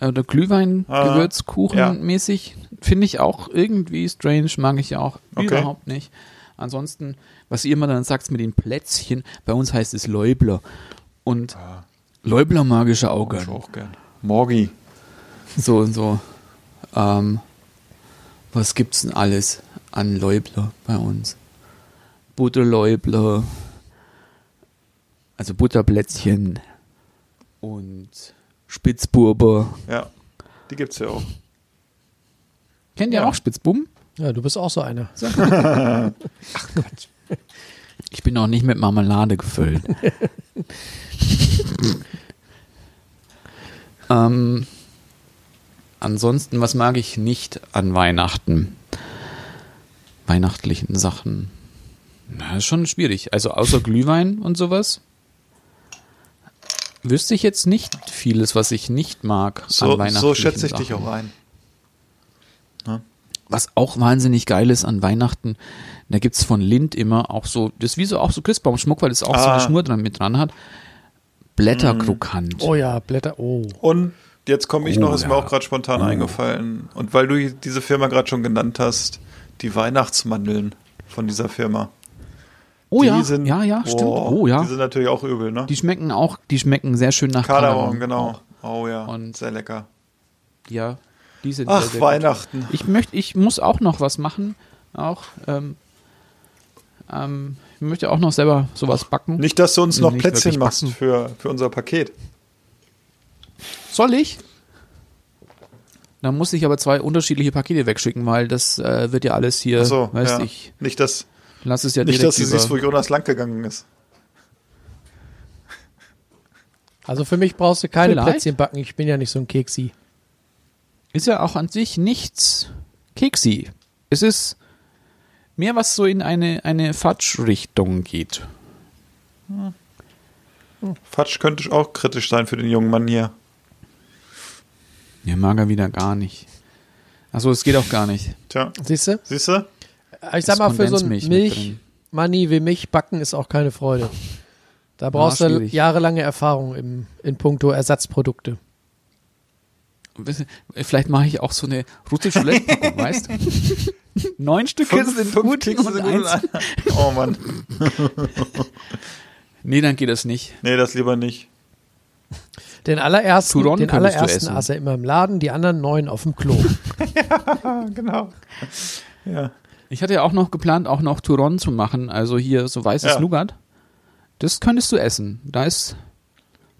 äh, oder Glühwein, Ah, Gewürzkuchen ja. mäßig. Finde ich auch irgendwie strange, mag ich auch Okay. überhaupt nicht. Ansonsten, was ihr immer dann sagt mit den Plätzchen, bei uns heißt es Läubler. Und Ah. Läubler mag ich auch gern. Morgi. So und so. Ähm, was gibt's denn alles an Läubler bei uns? Butterläubler, also Butterplätzchen und Spitzburber. Ja, die gibt's ja auch. Kennt ihr Ja. auch Spitzbuben? Ja, du bist auch so einer. Ich bin auch nicht mit Marmelade gefüllt. ähm, ansonsten, was mag ich nicht an Weihnachten? Weihnachtlichen Sachen. Na, ist schon schwierig. Also außer Glühwein und sowas. Wüsste ich jetzt nicht vieles, was ich nicht mag So, an Weihnachten. so schätze ich dich auch ein. Was auch wahnsinnig geil ist an Weihnachten, da gibt's von Lind immer auch so, das ist wie so auch so Christbaumschmuck, weil das auch so Ah. eine Schnur dran mit dran hat. Blätterkrokant. Oh ja, Blätter. Oh. Und jetzt komme ich Oh, noch, ist mir ja. auch gerade spontan Oh. eingefallen. Und weil du diese Firma gerade schon genannt hast, die Weihnachtsmandeln von dieser Firma. Oh die ja, sind, ja, ja, stimmt. boah, Oh ja. Die sind natürlich auch übel, ne? Die schmecken auch, die schmecken sehr schön nach Kardamom, Kardamom. genau. Auch. Oh ja, Und- sehr lecker. Ja, die sind Ach, sehr, sehr gut. Weihnachten. Ich möchte, ich muss auch noch was machen. Auch, ähm, ähm, ich möchte auch noch selber sowas backen. Nicht, dass du uns noch Nicht Plätzchen machst backen. für, für unser Paket. Soll ich? Dann muss ich aber zwei unterschiedliche Pakete wegschicken, weil das äh, wird ja alles hier, Achso, weißt ja. ich, Nicht, dass, lass es ja nicht, dass du siehst, wo Jonas lang gegangen ist. Also für mich brauchst du keine Vielleicht. Plätzchen backen. Ich bin ja nicht so ein Keksi. ist ja auch an sich nichts keksi. Es ist mehr, was so in eine, eine Fatsch-Richtung geht. Fatsch könnte auch kritisch sein für den jungen Mann hier. Ja, mag er wieder gar nicht. Achso, es geht auch gar nicht. Tja, Siehst du? siehst du? Ich sag mal, für so ein Milch. Money wie mich backen ist auch keine Freude. Da brauchst du schwierig. jahrelange Erfahrung im, in puncto Ersatzprodukte. Vielleicht mache ich auch so eine russische Roulette-Packung, weißt du? Neun Stücke sind gut Kekse und sind eins. Oh Mann. Nee, dann geht das nicht. Nee, das lieber nicht. Den allerersten, Turon den allerersten aß er immer im Laden, die anderen neun auf dem Klo. Genau. Ja. Ich hatte ja auch noch geplant, auch noch Turon zu machen, also hier so weißes Ja. Nougat. Das könntest du essen. Da ist,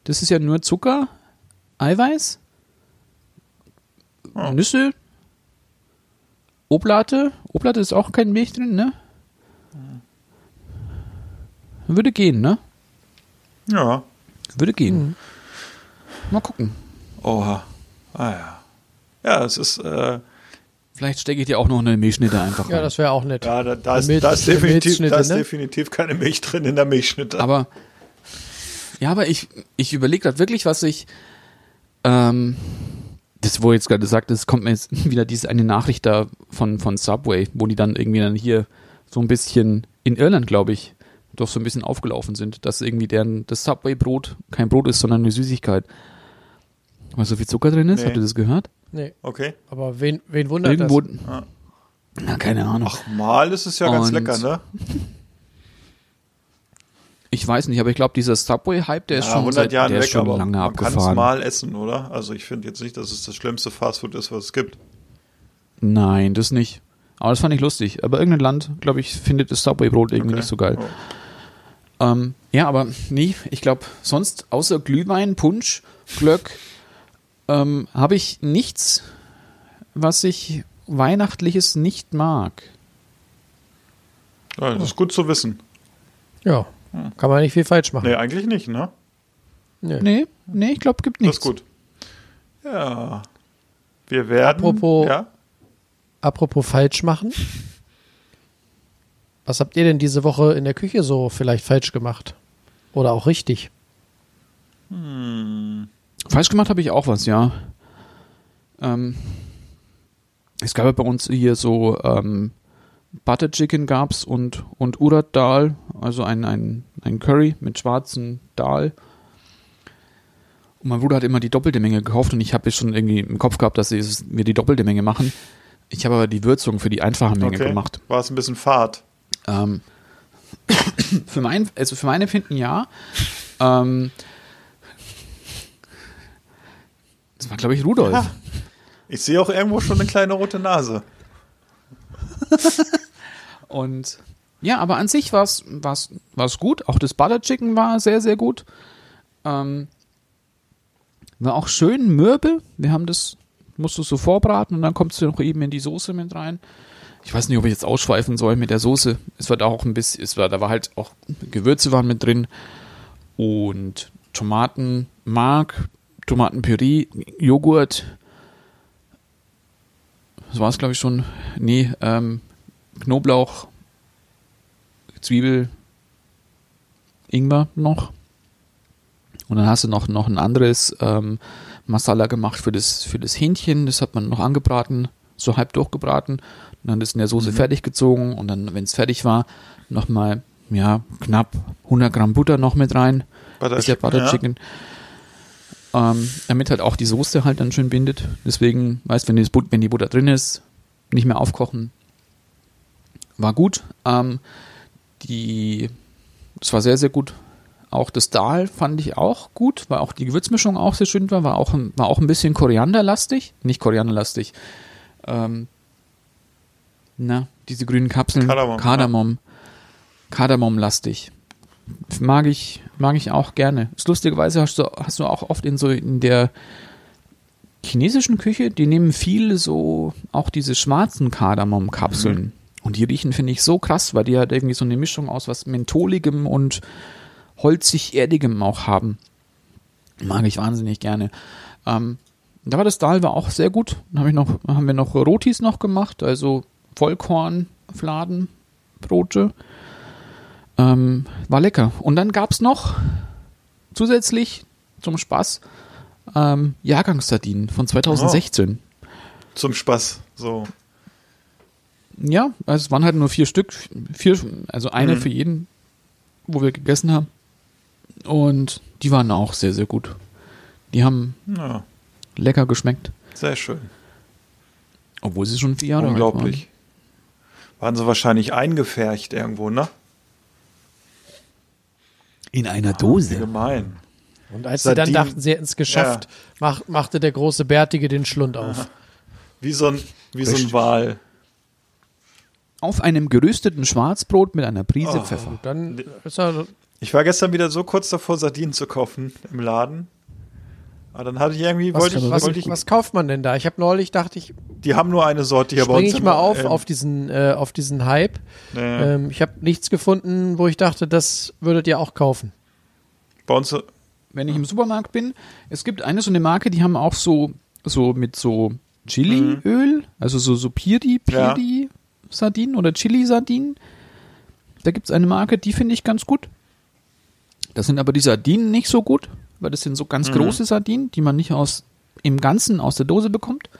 das ist ja nur Zucker, Eiweiß, Oh. Nüsse, Oblate. Oblate ist auch kein Milch drin, ne? Würde gehen, ne? Ja. Würde gehen. Mhm. Mal gucken. Oha. Ah ja. Ja, es ist, äh, Vielleicht stecke ich dir auch noch eine Milchschnitte einfach Ja, rein. das wäre auch nett. ja, da, da, ist, Milch- da, ist definitiv, da ist ne? definitiv keine Milch drin in der Milchschnitte. Aber ja, aber ich, ich überlege gerade wirklich, was ich ähm, das, wo jetzt gerade sagt, es kommt mir jetzt wieder diese eine Nachricht da von, von Subway, wo die dann irgendwie dann hier so ein bisschen in Irland, glaube ich, doch so ein bisschen aufgelaufen sind, dass irgendwie deren das Subway-Brot kein Brot ist, sondern eine Süßigkeit. Weil so viel Zucker drin ist, Nee. habt ihr das gehört? Nee, Okay. aber wen, wen wundert Irgendwo. das? Ah. Na, keine Ahnung. Ach, mal ist es ja ganz Und- lecker, ne? Ich weiß nicht, aber ich glaube, dieser Subway-Hype, der ist ja, schon 100 seit, Jahren der ist weg, schon aber lange man kann es abgefahren. mal essen, oder? Also ich finde jetzt nicht, dass es das schlimmste Fastfood ist, was es gibt. Nein, das nicht. Aber das fand ich lustig. Aber irgendein Land, glaube ich, findet das Subway-Brot irgendwie Okay. nicht so geil. Oh. Ähm, ja, aber nee, ich glaube, sonst außer Glühwein, Punsch, Glöck, ähm, habe ich nichts, was ich Weihnachtliches nicht mag. Ja, das ist gut zu wissen. Ja, kann man nicht viel falsch machen. Nee, eigentlich nicht, ne? Nee. Nee, nee, ich glaube, gibt Das nichts. ist gut. Ja. Wir werden. Apropos- Ja? Apropos falsch machen. Was habt ihr denn diese Woche in der Küche so vielleicht falsch gemacht? Oder auch richtig? Falsch gemacht habe ich auch was, ja. Ähm, es gab ja bei uns hier so ähm, Butter Chicken gab's und, und Urad Dal, also ein, ein, ein Curry mit schwarzen Dal. Und mein Bruder hat immer die doppelte Menge gekauft und ich habe schon irgendwie im Kopf gehabt, dass sie wir die doppelte Menge machen. Ich habe aber die Würzung für die einfache Menge Okay. gemacht. War es ein bisschen fad? Ähm, für mein, also für mein Empfinden ja. Ähm, Das war, glaube ich, Rudolf. Ja. Ich sehe auch irgendwo schon eine kleine rote Nase. Und ja, aber an sich war es gut. Auch das Butter Chicken war sehr, sehr gut. Ähm, war auch schön mürbe. Wir haben das, musst du so vorbraten und dann kommst du noch eben in die Soße mit rein. Ich weiß nicht, ob ich jetzt ausschweifen soll mit der Soße. Es war da auch ein bisschen, es war, da war halt auch Gewürze waren mit drin und Tomatenmark, Tomatenpüree, Joghurt. Das war es, glaube ich, schon. Nee, ähm, Knoblauch, Zwiebel, Ingwer noch. Und dann hast du noch, noch ein anderes ähm, Masala gemacht für das, für das Hähnchen. Das hat man noch angebraten, so halb durchgebraten. Und dann ist in der Soße mhm. fertig gezogen. Und dann, wenn es fertig war, nochmal, ja, knapp 100 Gramm Butter noch mit rein. Butter, Chicken, Butter ja. Ähm, damit halt auch die Soße halt dann schön bindet. Deswegen, weißt wenn, wenn die Butter drin ist, nicht mehr aufkochen. War gut. Ähm, die, es war sehr, sehr gut. Auch das Dahl fand ich auch gut, weil auch die Gewürzmischung auch sehr schön war, war auch, war auch ein bisschen korianderlastig, nicht korianderlastig. Ähm, na, diese grünen Kapseln, Kardamom, Kardamom, Kardamomlastig. Mag ich, mag ich auch gerne. Das lustigerweise hast du, hast du auch oft in so in der chinesischen Küche, die nehmen viel so auch diese schwarzen Kardamom-Kapseln. Mhm. Und die riechen, finde ich, so krass, weil die halt irgendwie so eine Mischung aus was Mentholigem und holzig-erdigem auch haben. Mag ich wahnsinnig gerne. Ähm, da war das Dahl war auch sehr gut. Dann hab ich noch, haben wir noch Rotis noch gemacht, also Vollkornfladenbrote. Ähm, war lecker. Und dann gab es noch zusätzlich zum Spaß ähm, Jahrgangssardinen von 2016. Oh. Zum Spaß, so. Ja, also es waren halt nur vier Stück, vier, also eine mhm. für jeden, wo wir gegessen haben. Und die waren auch sehr, sehr gut. Die haben ja. lecker geschmeckt. Sehr schön. Obwohl sie schon vier Jahre Unglaublich. alt waren. Waren sie wahrscheinlich eingefärcht irgendwo, ne? In einer Dose. Ah, gemein. Und als Sardinen, sie dann dachten, sie hätten es geschafft, ja. mach, machte der große Bärtige den Schlund auf. Wie so ein, wie so ein Wal. Auf einem gerösteten Schwarzbrot mit einer Prise oh, Pfeffer. Dann ist er ich war gestern wieder so kurz davor, Sardinen zu kaufen im Laden. Aber dann hatte ich irgendwie, was, wollte ich, was, wollte ich, was kauft man denn da? Ich habe neulich, dachte ich. Die haben nur eine Sorte hier bei uns. ich mal auf, ähm, auf, diesen, äh, auf diesen Hype. Nee. Ähm, ich habe nichts gefunden, wo ich dachte, das würdet ihr auch kaufen. Bei uns. Wenn ich im Supermarkt bin, es gibt eine so eine Marke, die haben auch so, so mit so Chiliöl, mhm. also so, so Piri, Piri ja. Sardinen oder Chili Sardinen. Da gibt es eine Marke, die finde ich ganz gut. Das sind aber die Sardinen nicht so gut, weil das sind so ganz mhm. große Sardinen, die man nicht aus im Ganzen aus der Dose bekommt.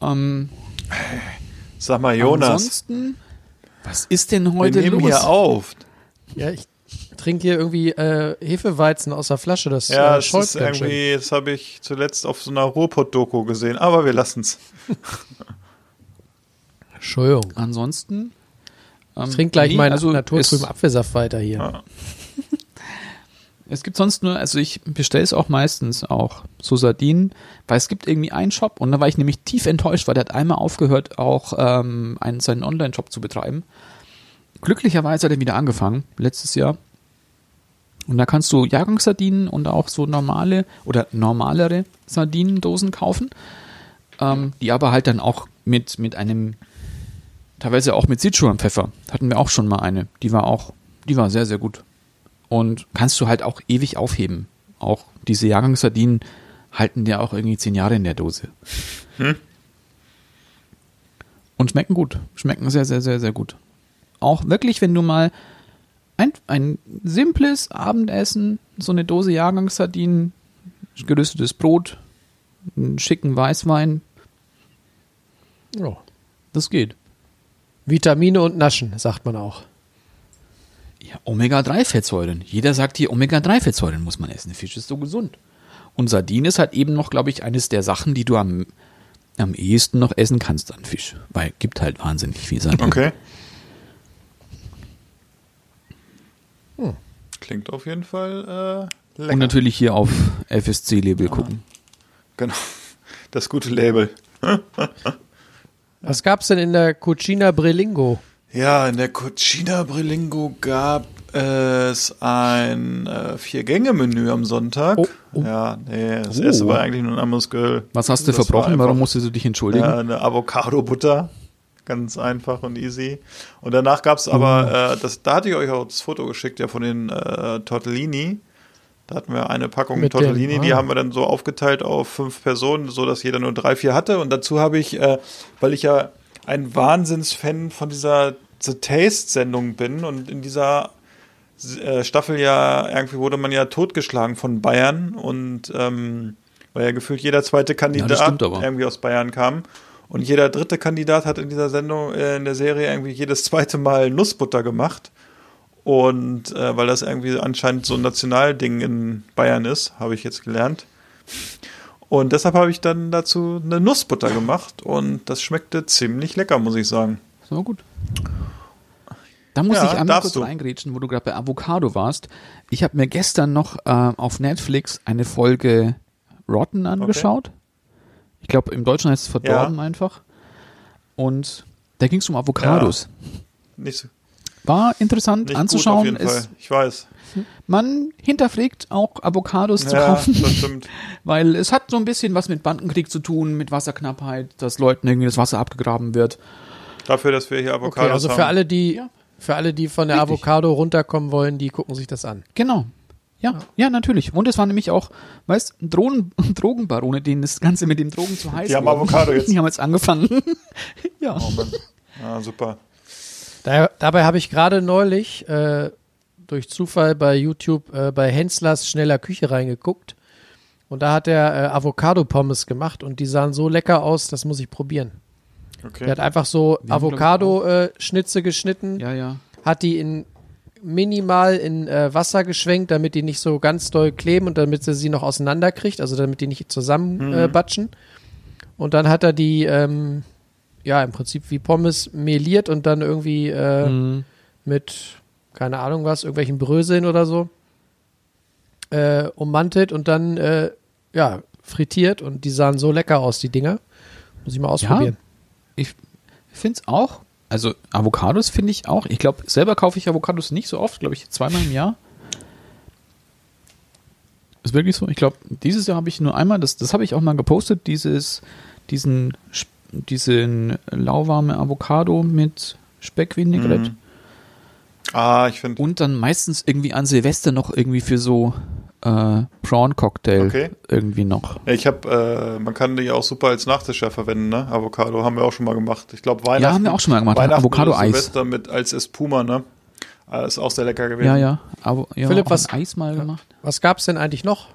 Ähm, Sag mal, Jonas. Ansonsten, was ist denn heute Wir nehmen los? hier auf. Ja, ich trinke hier irgendwie äh, Hefeweizen aus der Flasche. Das, ja, äh, das ist irgendwie, das habe ich zuletzt auf so einer Ruhrpott-Doku gesehen, aber wir lassen es. Entschuldigung. Ansonsten ich trinke gleich nee, meinen also naturtrüben Apfelsaft weiter hier. Ja. Es gibt sonst nur, also ich bestelle es auch meistens auch so Sardinen, weil es gibt irgendwie einen Shop und da war ich nämlich tief enttäuscht, weil der hat einmal aufgehört, auch ähm, einen, seinen Online-Shop zu betreiben. Glücklicherweise hat er wieder angefangen, letztes Jahr. Und da kannst du Jahrgangssardinen und auch so normale oder normalere Sardinendosen kaufen, ähm, die aber halt dann auch mit, mit einem Teilweise auch mit Sichuan-Pfeffer. Hatten wir auch schon mal eine. Die war auch, die war sehr, sehr gut. Und kannst du halt auch ewig aufheben. Auch diese Jahrgangssardinen halten dir auch irgendwie zehn Jahre in der Dose. Hm? Und schmecken gut. Schmecken sehr, sehr, sehr, sehr gut. Auch wirklich, wenn du mal ein, ein simples Abendessen, so eine Dose Jahrgangssardinen, gerüstetes Brot, einen schicken Weißwein. Ja. Das geht. Vitamine und Naschen, sagt man auch. Ja, Omega-3-Fettsäuren. Jeder sagt hier, Omega-3-Fettsäuren muss man essen. Der Fisch ist so gesund. Und Sardine ist halt eben noch, glaube ich, eines der Sachen, die du am, am ehesten noch essen kannst an Fisch. Weil gibt halt wahnsinnig viel Sardine. Okay. Hm. Klingt auf jeden Fall äh, lecker. Und natürlich hier auf FSC-Label gucken. genau. Das gute Label. Was gab's denn in der Cucina Brelingo? Ja, in der Cucina Brilingo gab es ein äh, Vier-Gänge-Menü am Sonntag. Oh, oh. Ja, nee, das Oh. erste war eigentlich nur ein Amüsgöl. Was hast du Das war verbrochen? einfach- Warum musstest du dich entschuldigen? Ja, eine Avocado-Butter. Ganz einfach und easy. Und danach gab es aber, äh, das, da hatte ich euch auch das Foto geschickt, ja, von den äh, Tortellini. Da hatten wir eine Packung Mit Tortellini, die ah. haben wir dann so aufgeteilt auf fünf Personen, so dass jeder nur drei, vier hatte. Und dazu habe ich, äh, weil ich ja ein Wahnsinnsfan von dieser The Taste-Sendung bin und in dieser äh, Staffel ja irgendwie wurde man ja totgeschlagen von Bayern und ähm, weil ja gefühlt jeder zweite Kandidat aber. irgendwie aus Bayern kam. Und jeder dritte Kandidat hat in dieser Sendung, äh, in der Serie irgendwie jedes zweite Mal Nussbutter gemacht. Und äh, weil das irgendwie anscheinend so ein Nationalding in Bayern ist, habe ich jetzt gelernt. Und deshalb habe ich dann dazu eine Nussbutter gemacht und das schmeckte ziemlich lecker, muss ich sagen. So gut. Da muss Ja, ich einmal kurz du. reingrätschen, wo du gerade bei Avocado warst. Ich habe mir gestern noch äh, auf Netflix eine Folge Rotten angeschaut. Ich glaube, im Deutschen heißt es verdorben einfach. Und da ging es um Avocados. Nicht, so- War interessant nicht anzuschauen. Fall. Ich weiß. man hinterfragt auch Avocados zu Ja, kaufen. das stimmt. Weil es hat so ein bisschen was mit Bandenkrieg zu tun, mit Wasserknappheit, dass Leuten irgendwie das Wasser abgegraben wird. Dafür, dass wir hier Avocados Okay, also haben. für alle, die, Ja. für alle, die von der Richtig. Avocado runterkommen wollen, die gucken sich das an. Genau. Ja, ja, natürlich. Und es waren nämlich auch, weißt Drogen, Drogenbarone, denen das Ganze mit dem Drogen zu heiß Die haben. Avocado jetzt. Die haben jetzt angefangen. ja. Oh. Ja, super. Da, dabei habe ich gerade neulich äh, durch Zufall bei YouTube äh, bei Henslers schneller Küche reingeguckt. Und da hat er äh, Avocado-Pommes gemacht und die sahen so lecker aus, das muss ich probieren. Okay. Er hat einfach so Avocado-Schnitze geschnitten, Ja, ja. hat die in minimal in äh, Wasser geschwenkt, damit die nicht so ganz doll kleben und damit er sie noch auseinanderkriegt, also damit die nicht zusammen äh, batschen. Und dann hat er die, ähm, ja, im Prinzip wie Pommes meliert und dann irgendwie äh, Mhm. mit, keine Ahnung was, irgendwelchen Bröseln oder so äh, ummantelt und dann, äh, ja, frittiert und die sahen so lecker aus, die Dinger. Muss ich mal ausprobieren. Ich finde es auch. Also Avocados finde ich auch. Ich glaube, selber kaufe ich Avocados nicht so oft, glaube ich, zweimal im Jahr. Ist wirklich so. Ich glaube, dieses Jahr habe ich nur einmal, das, das habe ich auch mal gepostet, dieses, diesen, diesen lauwarme Avocado mit Speck-Vinaigrette. Mhm. Ah, ich finde. Und dann meistens irgendwie an Silvester noch irgendwie für so äh, Prawn-Cocktail Okay. irgendwie noch. Ich habe, äh, man kann die auch super als Nachtisch ja verwenden, ne? Avocado haben wir auch schon mal gemacht. Ich glaube Weihnachten. Ja, haben wir auch schon mal gemacht. Weihnachten Avocado-Eis. oder Silvester mit als Espuma, ne? Ah, ist auch sehr lecker gewesen. Ja, ja. Aber, ja Philipp, was- Eis mal gemacht. Was gab's denn eigentlich noch?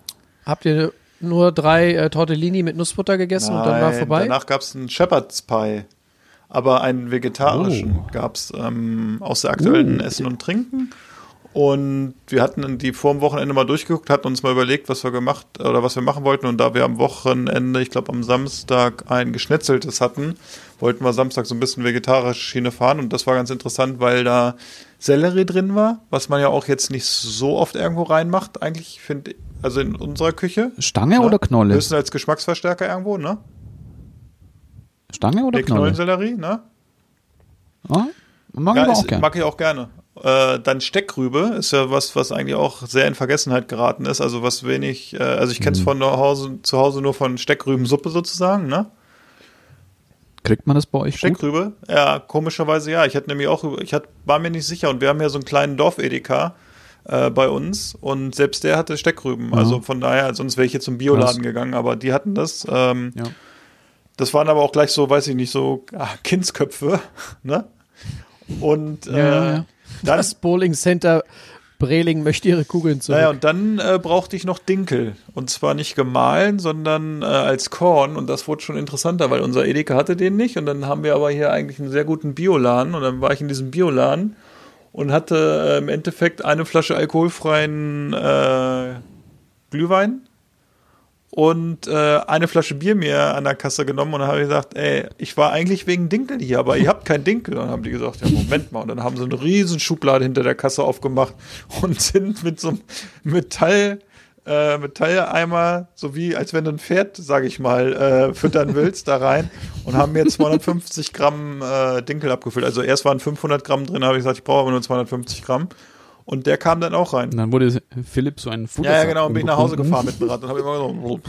Habt ihr nur drei äh, Tortellini mit Nussbutter gegessen und dann war Nein, vorbei? Danach gab es einen Shepherd's Pie. Aber einen vegetarischen Oh. gab es ähm, aus der aktuellen Uh. Essen und Trinken. Und wir hatten die vor dem Wochenende mal durchgeguckt, hatten uns mal überlegt, was wir gemacht oder was wir machen wollten. Und da wir am Wochenende, ich glaube am Samstag, ein geschnetzeltes hatten, wollten wir Samstag so ein bisschen vegetarische Schiene fahren. Und das war ganz interessant, weil da Sellerie drin war, was man ja auch jetzt nicht so oft irgendwo reinmacht. Eigentlich finde ich, also in unserer Küche. Stange ne? oder Knolle? Höchstens als Geschmacksverstärker irgendwo, ne? Stange oder Die Knolle? Knollensellerie, ne? Ah, mag ich Ja, ist, auch gerne. mag ich auch gerne. Äh, dann Steckrübe ist ja was, was eigentlich auch sehr in Vergessenheit geraten ist. Also was wenig, äh, also ich kenne Mhm. es von zu Hause, zu Hause nur von Steckrübensuppe sozusagen, ne? Kriegt man das bei euch gut? Steckrübe? Ja, komischerweise ja. Ich hatte nämlich auch, ich hat, war mir nicht sicher und wir haben ja so einen kleinen Dorf-Edeka äh, bei uns und selbst der hatte Steckrüben. Ja. Also von daher, sonst wäre ich jetzt zum Bioladen gegangen, aber die hatten das. Ähm, Ja. Das waren aber auch gleich so, weiß ich nicht, so ah, Kindsköpfe, ne? Und äh, Ja, ja, ja. Dann, Das Bowling Center Breling möchte ihre Kugeln zurück. naja, und dann äh, brauchte ich noch Dinkel. Und zwar nicht gemahlen, sondern äh, als Korn. Und das wurde schon interessanter, weil unser Edeka hatte den nicht. Und dann haben wir aber hier eigentlich einen sehr guten Bioladen. Und dann war ich in diesem Bioladen und hatte äh, im Endeffekt eine Flasche alkoholfreien äh, Glühwein und äh, eine Flasche Bier mir an der Kasse genommen und dann habe ich gesagt, ey, ich war eigentlich wegen Dinkel hier, aber ihr habt kein Dinkel. Und dann haben die gesagt, ja, Moment mal. Und dann haben sie eine riesen Schublade hinter der Kasse aufgemacht und sind mit so einem Metall äh, Metalleimer, so wie als wenn du ein Pferd, sag ich mal, äh, füttern willst, da rein und haben mir 250 Gramm äh, Dinkel abgefüllt. Also erst waren 500 Gramm drin, habe ich gesagt, ich brauche aber nur 250 Gramm. Und der kam dann auch rein. Und dann wurde Philipp so ein Futter. Ja, ja, genau, und bin ich nach Hause gefahren mit dem Rad und habe immer so.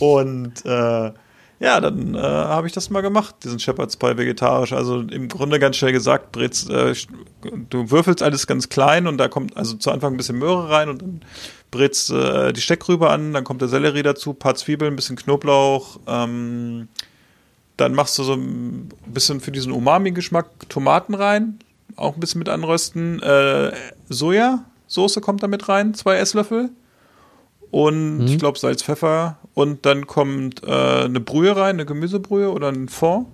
und äh, ja, dann äh, habe ich das mal gemacht, diesen Shepherd's Pie vegetarisch. Also im Grunde ganz schnell gesagt, brätst, äh, du würfelst alles ganz klein und da kommt also zu Anfang ein bisschen Möhre rein und dann brätst äh, die Steckrübe an, dann kommt der Sellerie dazu, paar Zwiebeln, ein bisschen Knoblauch, ähm, dann machst du so ein bisschen für diesen Umami-Geschmack Tomaten rein, auch ein bisschen mit anrösten. Äh, Sojasauce kommt da mit rein, zwei Esslöffel. Und Mhm. ich glaube Salz, Pfeffer. Und dann kommt äh, eine Brühe rein, eine Gemüsebrühe oder ein Fond.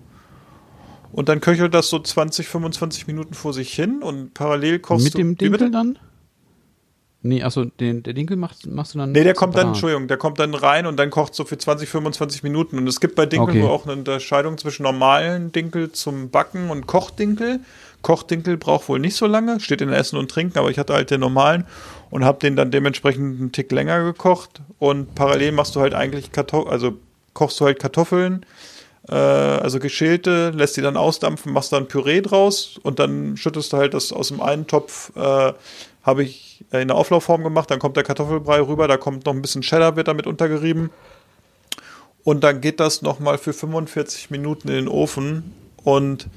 Und dann köchelt das so 20, 25 Minuten vor sich hin und parallel kochst Mit du. dem Wie bitte? Dinkel dann? Nee, achso, den, der Dinkel machst, machst du dann. Nee, der kommt dann, separat. Entschuldigung, der kommt dann rein und dann kocht so für 20, 25 Minuten. Und es gibt bei Dinkel Okay. auch eine Unterscheidung zwischen normalen Dinkel zum Backen und Kochdinkel. Kochdinkel braucht wohl nicht so lange, steht in Essen und Trinken, aber ich hatte halt den normalen und habe den dann dementsprechend einen Tick länger gekocht. Und parallel machst du halt eigentlich Kartoffeln, also kochst du halt Kartoffeln, äh, also geschälte, lässt die dann ausdampfen, machst dann Püree draus und dann schüttest du halt das aus dem einen Topf, äh, habe ich in der Auflaufform gemacht, dann kommt der Kartoffelbrei rüber, da kommt noch ein bisschen Cheddar, wird damit untergerieben. Und dann geht das nochmal für 45 Minuten in den Ofen und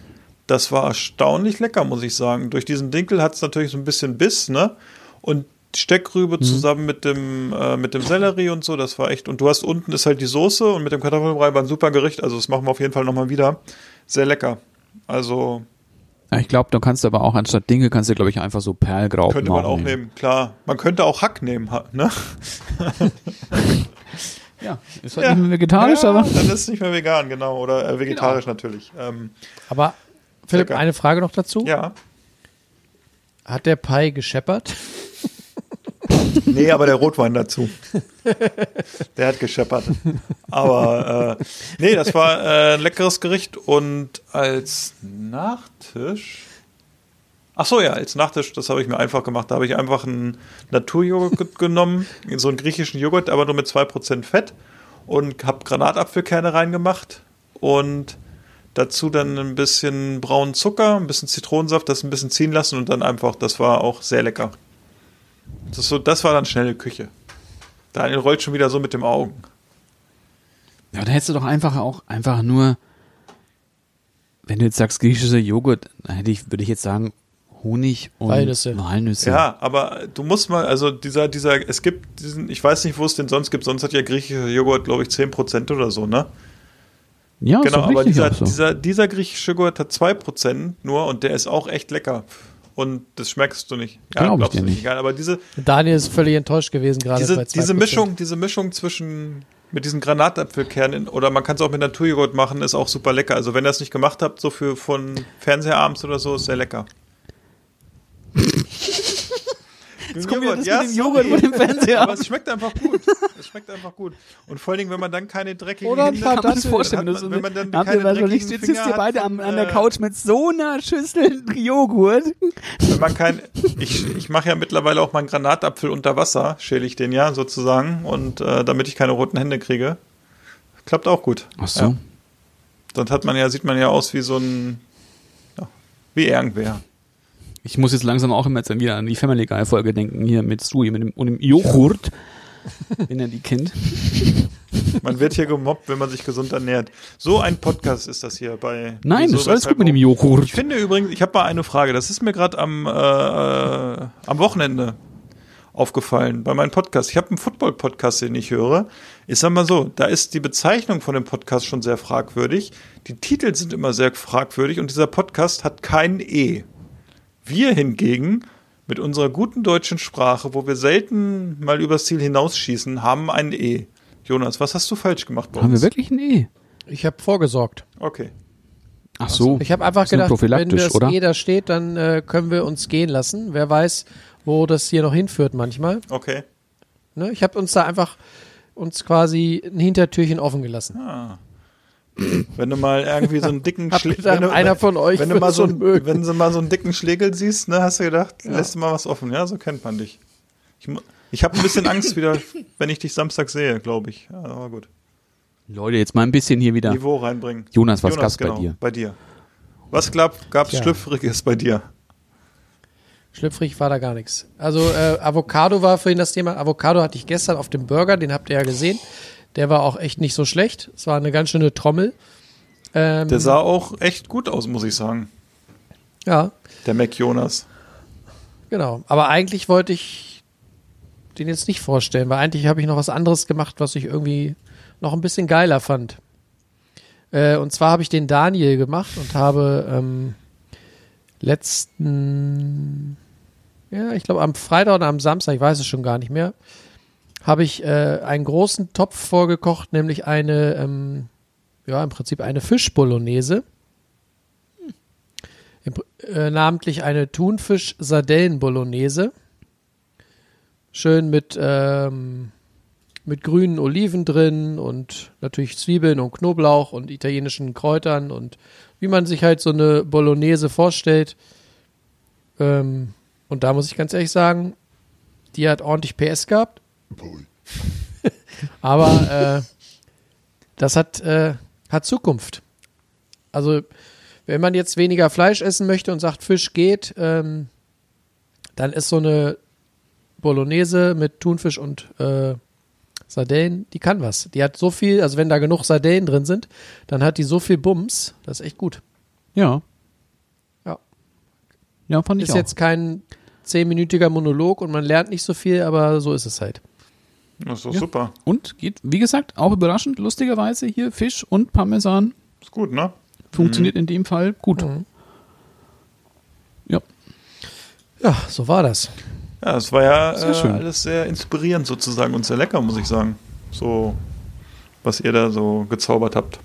das war erstaunlich lecker, muss ich sagen. Durch diesen Dinkel hat es natürlich so ein bisschen Biss, ne? Und Steckrübe zusammen mit dem, äh, mit dem Sellerie und so, das war echt. Und du hast unten ist halt die Soße und mit dem Kartoffelbrei war ein super Gericht. Also das machen wir auf jeden Fall nochmal wieder. Sehr lecker. Also Ja, ich glaube, du kannst aber auch anstatt Dinkel kannst du, glaube ich, einfach so Perlgraupen könnte man auch nehmen, klar. Man könnte auch Hack nehmen, ne? Ja, ist halt nicht mehr vegetarisch, ja, aber. Dann ist es nicht mehr vegan, genau. Oder äh, vegetarisch natürlich. Ähm, Aber Philipp, eine Frage noch dazu. ja. Hat der Pai gescheppert? Nee, aber der Rotwein dazu. Der hat gescheppert. Aber äh, nee, das war äh, ein leckeres Gericht und als Nachtisch. Ach so, ja, als Nachtisch, das habe ich mir einfach gemacht. Da habe ich einfach einen Naturjoghurt genommen, so einen griechischen Joghurt, aber nur mit 2% Fett und habe Granatapfelkerne reingemacht und dazu dann ein bisschen braunen Zucker, ein bisschen Zitronensaft, das ein bisschen ziehen lassen und dann einfach, das war auch sehr lecker. Das, so, das war dann schnelle Küche. Daniel rollt schon wieder so mit dem Augen. Ja, da hättest du doch einfach auch einfach nur, wenn du jetzt sagst griechischer Joghurt, dann hätte ich, würde ich jetzt sagen Honig und Walnüsse. Walnüsse. Ja, aber du musst mal, also dieser, dieser, es gibt diesen, ich weiß nicht, wo es den sonst gibt, sonst hat ja griechischer Joghurt, glaube ich, 10% oder so, ne? Ja genau, aber dieser, so. dieser, dieser griechische Joghurt hat 2% nur und der ist auch echt lecker. Und das schmeckst du nicht. Ja, Glaub ich glaubst dir du nicht. nicht. Egal, aber diese, Daniel ist völlig enttäuscht gewesen gerade diese, diese 2%. Mischung, diese Mischung zwischen mit diesen Granatapfelkernen oder man kann es auch mit Naturjoghurt machen, ist auch super lecker. Also wenn ihr es nicht gemacht habt, so für von Fernsehabends oder so, ist sehr lecker. Jetzt kommt wieder das mit dem Joghurt vor dem Fernseher. Aber es schmeckt einfach gut. Es schmeckt einfach gut. Und vor allen Dingen, wenn man dann keine dreckigen Oder ein paar hat, kann man sich Datteln. vorstellen, hat man, wenn man dann keine dreckigen nicht, jetzt sitzt ihr beide am, an der äh, Couch mit so einer Schüssel Joghurt. Wenn man kein, ich, ich mache ja mittlerweile auch meinen Granatapfel unter Wasser, schäle ich den ja sozusagen und äh, damit ich keine roten Hände kriege. Klappt auch gut. Ach so. Ja. Sonst hat man ja, sieht man ja aus wie so ein, ja, wie irgendwer. Ich muss jetzt langsam auch immer jetzt wieder an die Family Guy Folge denken, hier mit Stewie, mit dem, und dem Joghurt. wenn er die kennt. Man wird hier gemobbt, wenn man sich gesund ernährt. So ein Podcast ist das hier bei. Nein, das ist alles gut mit dem? Joghurt. Ich finde übrigens, ich habe mal eine Frage. Das ist mir gerade am, äh, äh, am Wochenende aufgefallen bei meinem Podcast. Ich habe einen Football-Podcast, den ich höre. Ich sag mal so, da ist die Bezeichnung von dem Podcast schon sehr fragwürdig. Die Titel sind immer sehr fragwürdig und dieser Podcast hat kein E. Wir hingegen mit unserer guten deutschen Sprache, wo wir selten mal übers Ziel hinausschießen, haben ein E. Jonas, was hast du falsch gemacht bei Haben wir uns? wirklich ein E? Ich habe vorgesorgt. Okay. Ach so. Ich habe einfach gedacht, wenn das oder? E da steht, dann äh, können wir uns gehen lassen. Wer weiß, wo das hier noch hinführt manchmal. Okay. Ne? Ich habe uns da einfach uns quasi ein Hintertürchen offen gelassen. Wenn du mal irgendwie so einen dicken wenn, du- einer von euch wenn du mal so, einen- wenn du mal so einen dicken Schlegel siehst, ne, hast du gedacht, lässt du mal was offen. Ja, so kennt man dich. Ich, ich habe ein bisschen Angst wieder, wenn ich dich Samstag sehe, glaube ich. Ja, aber gut. Leute, jetzt mal ein bisschen hier wieder. Niveau reinbringen. Jonas, was gab's bei genau, dir? Bei dir. Was gab, gab's Ja. Schlüpfriges bei dir? Schlüpfrig war da gar nichts. Also äh, Avocado war vorhin das Thema. Avocado hatte ich gestern auf dem Burger, den habt ihr ja gesehen. Der war auch echt nicht so schlecht. Es war eine ganz schöne Trommel. Ähm, Der sah auch echt gut aus, muss ich sagen. ja, Der Mac Jonas. genau. Aber eigentlich wollte ich den jetzt nicht vorstellen, weil eigentlich habe ich noch was anderes gemacht, was ich irgendwie noch ein bisschen geiler fand. Äh, und zwar habe ich den Daniel gemacht und habe ähm, letzten, ja, ich glaube am Freitag oder am Samstag, ich weiß es schon gar nicht mehr, habe ich äh, einen großen Topf vorgekocht, nämlich eine, ähm, ja, im Prinzip eine Fischbolognese. Im, äh, namentlich eine Thunfisch-Sardellen-Bolognese. Schön mit, ähm, mit grünen Oliven drin und natürlich Zwiebeln und Knoblauch und italienischen Kräutern und wie man sich halt so eine Bolognese vorstellt. Ähm, und da muss ich ganz ehrlich sagen, die hat ordentlich PS gehabt. Aber äh, das hat, äh, hat Zukunft. Also, wenn man jetzt weniger Fleisch essen möchte und sagt, Fisch geht, ähm, dann ist so eine Bolognese mit Thunfisch und äh, Sardellen, die kann was. Die hat so viel, also wenn da genug Sardellen drin sind, dann hat die so viel Bums, das ist echt gut. Ja. Ja. Ja, fand ich Ist auch. jetzt kein zehnminütiger Monolog und man lernt nicht so viel, aber so ist es halt. Das ist doch Ja. super. Und geht, wie gesagt, auch überraschend, lustigerweise hier Fisch und Parmesan Ist gut, ne? funktioniert in dem Fall gut. Mhm. Ja. Ja, so war das. Ja, es war ja Sehr äh, alles sehr inspirierend sozusagen und sehr lecker, muss ich sagen. So, was ihr da so gezaubert habt.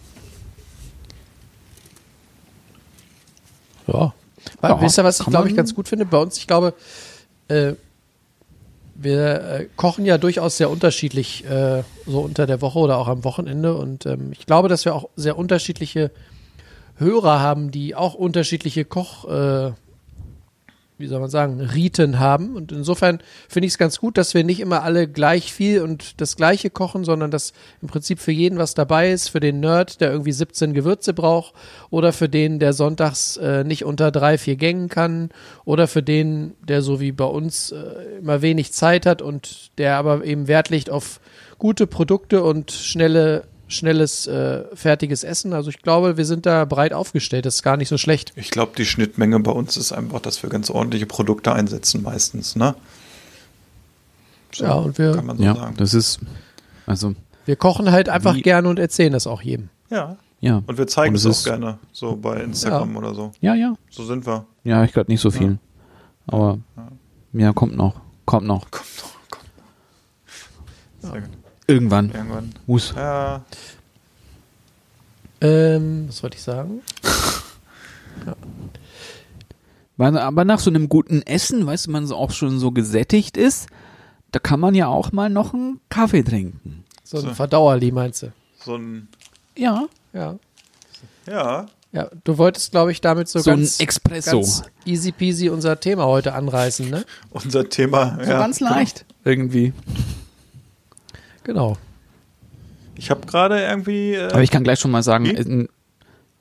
Ja. Ja, Wisst ihr, was ich glaube ich ganz gut finde? Bei uns, ich glaube, äh, wir äh, kochen ja durchaus sehr unterschiedlich, äh, so unter der Woche oder auch am Wochenende. Und ähm, ich glaube, dass wir auch sehr unterschiedliche Hörer haben, die auch unterschiedliche Koch, äh, wie soll man sagen, Riten haben. Und insofern finde ich es ganz gut, dass wir nicht immer alle gleich viel und das Gleiche kochen, sondern dass im Prinzip für jeden was dabei ist. Für den Nerd, der irgendwie 17 Gewürze braucht, oder für den, der sonntags äh, nicht unter drei, vier Gängen kann, oder für den, der so wie bei uns äh, immer wenig Zeit hat und der aber eben Wert legt auf gute Produkte und schnelle schnelles, äh, fertiges Essen. Also ich glaube, wir sind da breit aufgestellt. Das ist gar nicht so schlecht. Ich glaube, die Schnittmenge bei uns ist einfach, dass wir ganz ordentliche Produkte einsetzen meistens, ne? So, Ja, und wir- kann man so Ja, sagen. das ist, also, Wir kochen halt einfach Wie- gerne und erzählen das auch jedem. Ja. ja. Und wir zeigen Und es es auch ist- gerne, so bei Instagram oder so. Ja, ja. So sind wir. Ja, ich gerade nicht so viel. Aber, ja, kommt noch. Kommt noch. Kommt doch, kommt noch. Sehr gut. Irgendwann. Irgendwann. Muss. Ja, Ähm, was wollte ich sagen? Weil, aber nach so einem guten Essen, weißt du, man so auch schon so gesättigt ist, da kann man ja auch mal noch einen Kaffee trinken. So ein So. Verdauerli, meinst du? so ein, Ja. Ja. ja, Ja, du wolltest, glaube ich, damit so, So, ganz, ein Expresso. ganz easy peasy unser Thema heute anreißen, ne? unser Thema. so ja, ganz leicht. Irgendwie. Genau. Ich habe gerade irgendwie. Äh, Aber ich kann gleich schon mal sagen, Wie? äh, n-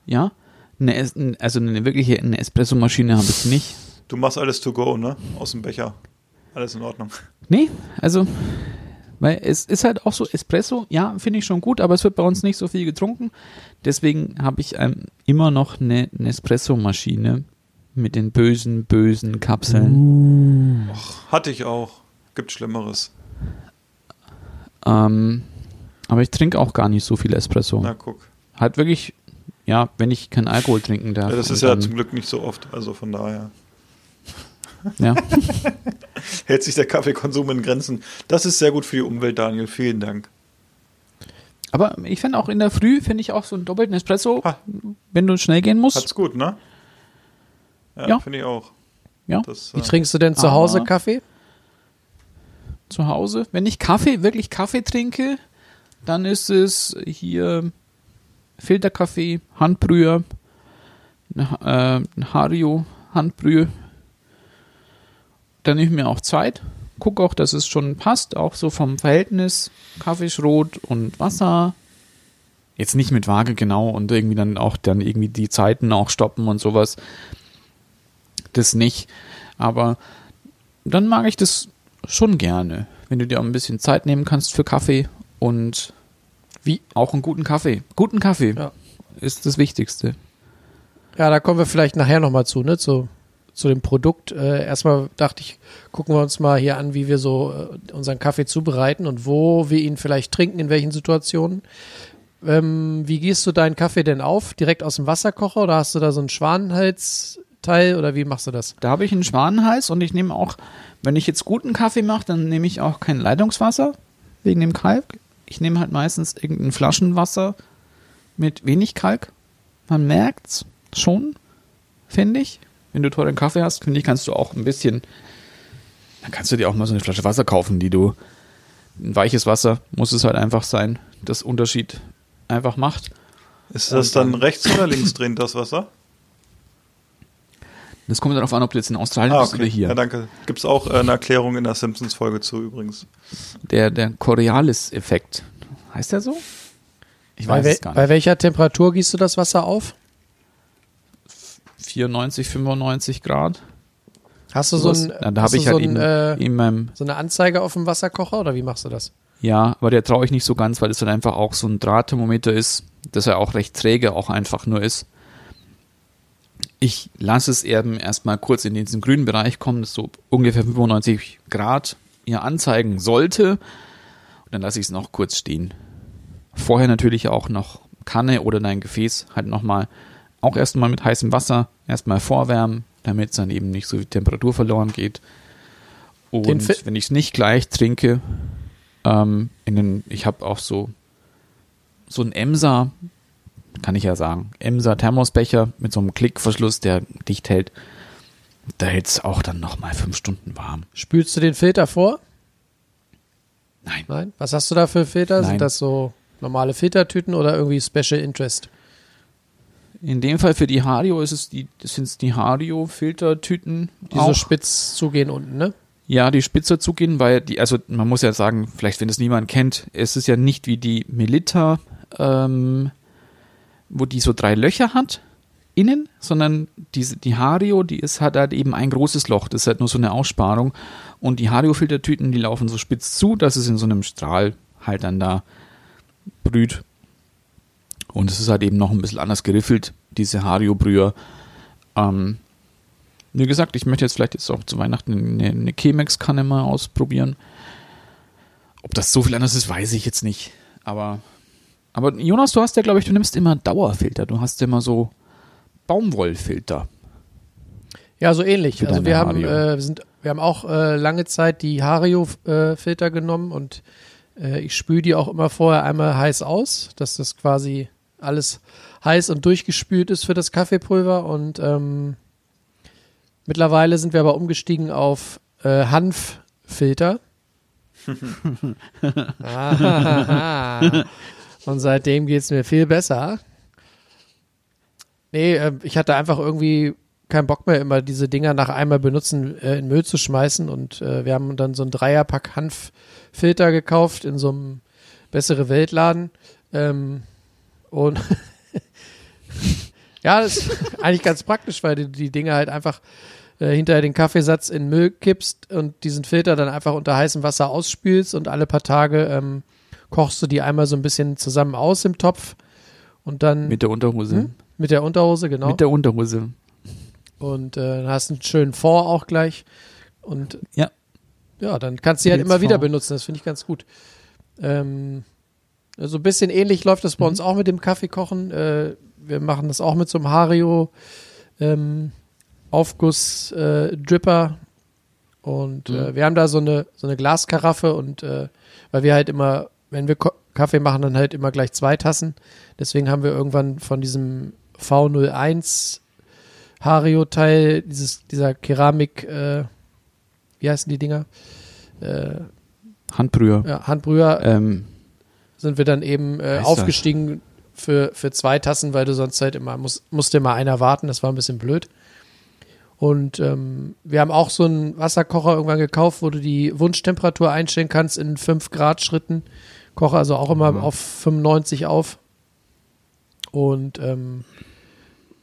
ja, eine, also eine wirkliche eine Espressomaschine habe ich nicht. du machst alles to go, ne? Aus dem Becher. Alles in Ordnung. Nee, also, weil es ist halt auch so Espresso, ja, finde ich schon gut, aber es wird bei uns nicht so viel getrunken. Deswegen habe ich ähm, immer noch eine Nespresso-Maschine mit den bösen, bösen Kapseln. Hatte ich auch. Gibt Schlimmeres. Ähm, aber ich trinke auch gar nicht so viel Espresso. Na, guck. Halt wirklich, ja, wenn ich keinen Alkohol trinken darf. Ja, das ist ja zum Glück nicht so oft. Also von daher ja. hält sich der Kaffeekonsum in Grenzen. Das ist sehr gut für die Umwelt, Daniel. Vielen Dank. Aber ich finde auch in der Früh, finde ich auch so einen doppelten Espresso, Ha. wenn du schnell gehen musst. Hat's gut, ne? Ja, Ja. finde ich auch. Ja. Das, Wie äh, trinkst du denn zu aber- Hause Kaffee? Zu Hause. Wenn ich Kaffee, wirklich Kaffee trinke, dann ist es hier Filterkaffee, Handbrühe, äh, Hario Handbrühe. Dann nehme ich mir auch Zeit gucke auch, dass es schon passt, auch so vom Verhältnis Kaffeeschrot und Wasser. Jetzt nicht mit Waage genau und irgendwie dann auch dann irgendwie die Zeiten auch stoppen und sowas. Das nicht. Aber dann mag ich das schon gerne, wenn du dir auch ein bisschen Zeit nehmen kannst für Kaffee und wie auch einen guten Kaffee. Guten Kaffee Ja. ist das Wichtigste. Ja, da kommen wir vielleicht nachher nochmal zu, ne? Zu, zu dem Produkt. Äh, erstmal dachte ich, gucken wir uns mal hier an, wie wir so äh, unseren Kaffee zubereiten und wo wir ihn vielleicht trinken, in welchen Situationen. Ähm, wie gießt du deinen Kaffee denn auf? Direkt aus dem Wasserkocher oder hast du da so einen Schwanenhalsteil oder wie machst du das? Da habe ich einen Schwanenhals und ich nehme auch, wenn ich jetzt guten Kaffee mache, dann nehme ich auch kein Leitungswasser wegen dem Kalk. Ich nehme halt meistens irgendein Flaschenwasser mit wenig Kalk. Man merkt's schon, finde ich. Wenn du teuren Kaffee hast, finde ich, kannst du auch ein bisschen, dann kannst du dir auch mal so eine Flasche Wasser kaufen, die du, ein weiches Wasser muss es halt einfach sein, das Unterschied einfach macht. Ist das dann dann- rechts oder links drehend, das Wasser? Das kommt darauf an, ob du jetzt in Australien Ah, bist oder okay. hier. Ja, danke. Gibt es auch äh, eine Erklärung in der Simpsons-Folge zu übrigens. Der, der Coriolis-Effekt. Heißt der so? Ich Bei, weiß es gar bei nicht. welcher Temperatur gießt du das Wasser auf? 94, 95 Grad. Hast du so, ein, da hast habe ich halt so, ein, eben äh, in meinem, so eine Anzeige auf dem Wasserkocher oder wie machst du das? ja, aber der traue ich nicht so ganz, weil es dann einfach auch so ein Drahtthermometer ist, dass er auch recht träge auch einfach nur ist. Ich lasse es eben erstmal kurz in diesen grünen Bereich kommen, das so ungefähr 95 Grad ihr anzeigen sollte. Und dann lasse ich es noch kurz stehen. Vorher natürlich auch noch Kanne oder dein Gefäß halt nochmal auch erstmal mit heißem Wasser erstmal vorwärmen, damit es dann eben nicht so viel Temperatur verloren geht. Und wenn ich es nicht gleich trinke, ähm, in den, ich habe auch so so ein Emser, kann ich ja sagen, Emser Thermosbecher mit so einem Klickverschluss, der dicht hält. Da hält es auch dann nochmal fünf Stunden warm. Spülst du den Filter vor? Nein. Nein. Was hast du da für Filter? Nein. Sind das so normale Filtertüten oder irgendwie Special Interest? In dem Fall für die Hario ist es die, sind die Hario-Filtertüten. Die so spitz zugehen unten, ne? Ja, die spitzer zugehen, weil die, also man muss ja sagen, vielleicht wenn es niemand kennt, es ist ja nicht wie die Melitta, ähm, wo die so drei Löcher hat innen, sondern diese, die Hario, die ist hat halt eben ein großes Loch, das ist halt nur so eine Aussparung und die Hario-Filtertüten, die laufen so spitz zu, dass es in so einem Strahl halt dann da brüht und es ist halt eben noch ein bisschen anders geriffelt, diese Hario-Brüher. Ähm, wie gesagt, ich möchte jetzt vielleicht jetzt auch zu Weihnachten eine, eine Chemex-Kanne mal ausprobieren. Ob das so viel anders ist, weiß ich jetzt nicht. Aber, aber Jonas, du hast ja, glaube ich, du nimmst immer Dauerfilter. Du hast ja immer so Baumwollfilter. Ja, so ähnlich. Also wir haben, Hario. äh, wir sind, wir haben auch äh, lange Zeit die Hario-Filter genommen und äh, ich spüle die auch immer vorher einmal heiß aus, dass das quasi alles heiß und durchgespült ist für das Kaffeepulver und ähm, mittlerweile sind wir aber umgestiegen auf äh, Hanffilter. Ah, und seitdem geht es mir viel besser. Nee, äh, ich hatte einfach irgendwie keinen Bock mehr, immer diese Dinger nach einmal benutzen äh, in Müll zu schmeißen. Und äh, wir haben dann so einen Dreierpack Hanffilter gekauft in so einem bessere Weltladen. Ähm, und ja, das ist eigentlich ganz praktisch, weil du die Dinge halt einfach äh, hinterher den Kaffeesatz in Müll kippst und diesen Filter dann einfach unter heißem Wasser ausspülst und alle paar Tage ähm, kochst du die einmal so ein bisschen zusammen aus im Topf und dann Mit der Unterhose. Hm? mit der Unterhose, genau. Mit der Unterhose. und äh, dann hast du einen schönen Fond auch gleich. Und Ja. ja, dann kannst du die halt immer Pilzfond. wieder benutzen. Das finde ich ganz gut. Ähm, so ein bisschen ähnlich läuft das bei uns auch mit dem Kaffeekochen. Äh, wir machen das auch mit so einem Hario ähm, Aufguss äh, Dripper. Und äh, wir haben da so eine, so eine Glaskaraffe und äh, weil wir halt immer, wenn wir Kaffee machen, dann halt immer gleich zwei Tassen. Deswegen haben wir irgendwann von diesem V01 Hario-Teil, dieses, dieser Keramik, äh, wie heißen die Dinger? Äh, Handbrüher. ja, Handbrüher, Ähm, sind wir dann eben äh, das? aufgestiegen für, für zwei Tassen, weil du sonst halt immer, muss, musste immer einer warten, das war ein bisschen blöd. Und ähm, wir haben auch so einen Wasserkocher irgendwann gekauft, wo du die Wunschtemperatur einstellen kannst in 5 Grad Schritten. Koche also auch immer auf 95 auf. Und ähm,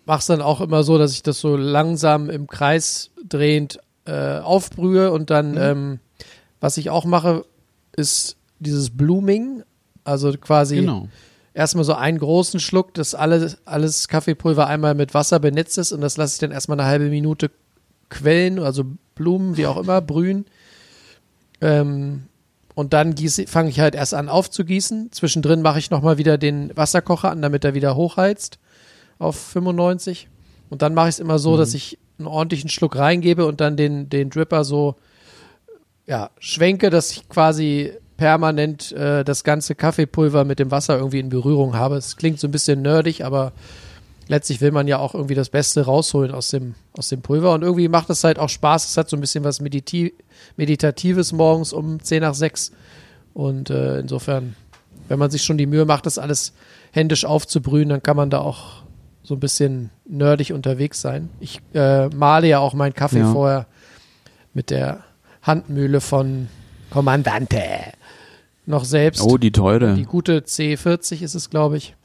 mach's dann auch immer so, dass ich das so langsam im Kreis drehend äh, aufbrühe und dann, ähm, was ich auch mache, ist dieses Blooming, also quasi Genau. erstmal so einen großen Schluck, dass alles, alles Kaffeepulver einmal mit Wasser benetzt ist und das lasse ich dann erstmal eine halbe Minute quellen, also Blumen, wie auch immer, brühen. Ähm, und dann fange ich halt erst an aufzugießen. Zwischendrin mache ich nochmal wieder den Wasserkocher an, damit er wieder hochheizt auf 95. Und dann mache ich es immer so, dass ich einen ordentlichen Schluck reingebe und dann den, den Dripper so ja, schwenke, dass ich quasi permanent äh, das ganze Kaffeepulver mit dem Wasser irgendwie in Berührung habe. Es klingt so ein bisschen nerdig, aber letztlich will man ja auch irgendwie das Beste rausholen aus dem, aus dem Pulver. Und irgendwie macht es halt auch Spaß. Es hat so ein bisschen was Mediti Meditatives morgens um 10 nach 6. Und äh, insofern, wenn man sich schon die Mühe macht, das alles händisch aufzubrühen, dann kann man da auch so ein bisschen nerdig unterwegs sein. Ich äh, male ja auch meinen Kaffee Ja. vorher mit der Handmühle von Kommandante noch selbst. Oh, die teure. Die gute C40 ist es, glaube ich.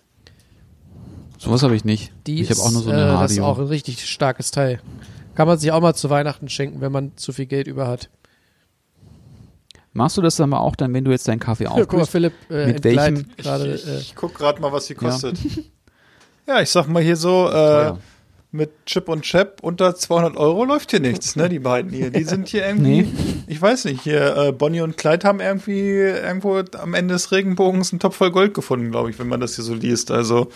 Sowas habe ich nicht. Die ich habe auch nur so ist, eine äh, Das ist auch ein richtig starkes Teil. Kann man sich auch mal zu Weihnachten schenken, wenn man zu viel Geld über hat. Machst du das dann mal auch dann, wenn du jetzt deinen Kaffee Ja, guck mal? Philipp äh, mit welchem- gerade. Ich, Äh, ich guck gerade mal, was sie Ja. kostet. Ja. ich sag mal hier so, äh, mit Chip und Chap unter 200 Euro läuft hier nichts, ne, die beiden hier. Die sind hier irgendwie, Nee. ich weiß nicht, hier, äh, Bonnie und Clyde haben irgendwie irgendwo am Ende des Regenbogens einen Topf voll Gold gefunden, glaube ich, wenn man das hier so liest. Also,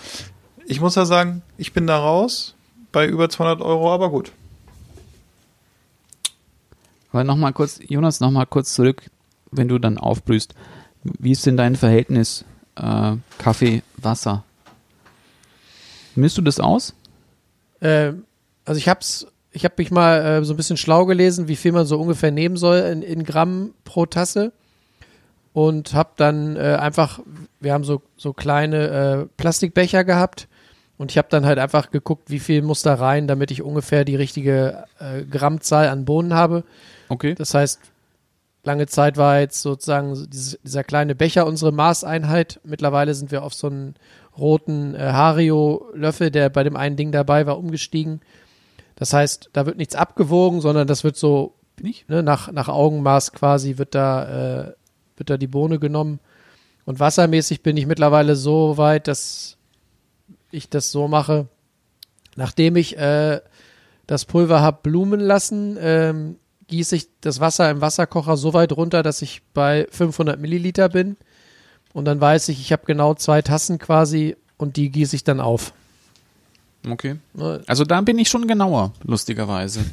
ich muss ja sagen, ich bin da raus bei über 200 Euro, aber gut. Aber noch mal kurz, Jonas, noch mal kurz zurück, wenn du dann aufbrühst. Wie ist denn dein Verhältnis äh, Kaffee, Wasser? Misst du das aus? äh, also ich hab's, ich habe mich mal äh, so ein bisschen schlau gelesen, wie viel man so ungefähr nehmen soll in, in Gramm pro Tasse. Und habe dann äh, einfach, wir haben so, so kleine äh, Plastikbecher gehabt. Und ich habe dann halt einfach geguckt, wie viel muss da rein, damit ich ungefähr die richtige äh, Grammzahl an Bohnen habe. Okay. Das heißt, lange Zeit war jetzt sozusagen so dieses, dieser kleine Becher unsere Maßeinheit. Mittlerweile sind wir auf so einen roten äh, Hario-Löffel, der bei dem einen Ding dabei war, umgestiegen. Das heißt, da wird nichts abgewogen, sondern das wird so Nicht? ne, nach, nach Augenmaß quasi wird da, äh, wird da die Bohne genommen. Und wassermäßig bin ich mittlerweile so weit, dass ich das so mache, nachdem ich äh, das Pulver habe blumen lassen, ähm, gieße ich das Wasser im Wasserkocher so weit runter, dass ich bei 500 Milliliter bin. Und dann weiß ich, ich habe genau zwei Tassen quasi und die gieße ich dann auf. Okay. Ne, Also da bin ich schon genauer, lustigerweise.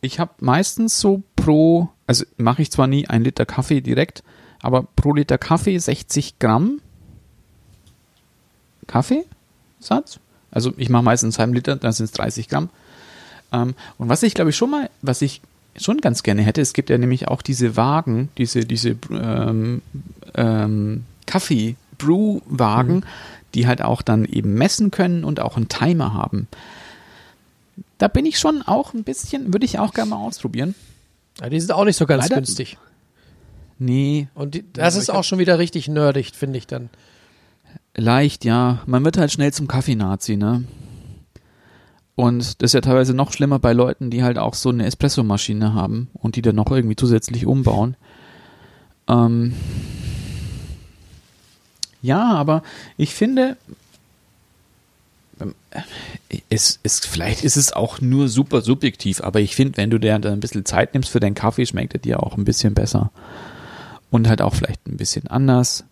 Ich habe meistens so pro, also mache ich zwar nie ein Liter Kaffee direkt, aber pro Liter Kaffee 60 Gramm Kaffeesatz. Also ich mache meistens einen halben Liter, dann sind es 30 Gramm. Ähm, und was ich glaube ich schon mal, was ich schon ganz gerne hätte, es gibt ja nämlich auch diese Wagen, diese, diese ähm, ähm, Kaffee-Brew-Wagen, die halt auch dann eben messen können und auch einen Timer haben. Da bin ich schon auch ein bisschen, würde ich auch gerne mal ausprobieren. ja, die sind auch nicht so ganz Leider- günstig. Nee, Und die, das ist auch schon wieder richtig nerdig, finde ich dann. Leicht, ja. Man wird halt schnell zum Kaffeenazi, ne? Und das ist ja teilweise noch schlimmer bei Leuten, die halt auch so eine Espressomaschine haben und die dann noch irgendwie zusätzlich umbauen. Ähm ja, aber ich finde, ähm, es ist, vielleicht ist es auch nur super subjektiv, aber ich finde, wenn du dir ein bisschen Zeit nimmst für deinen Kaffee, schmeckt er dir auch ein bisschen besser. Und halt auch vielleicht ein bisschen anders.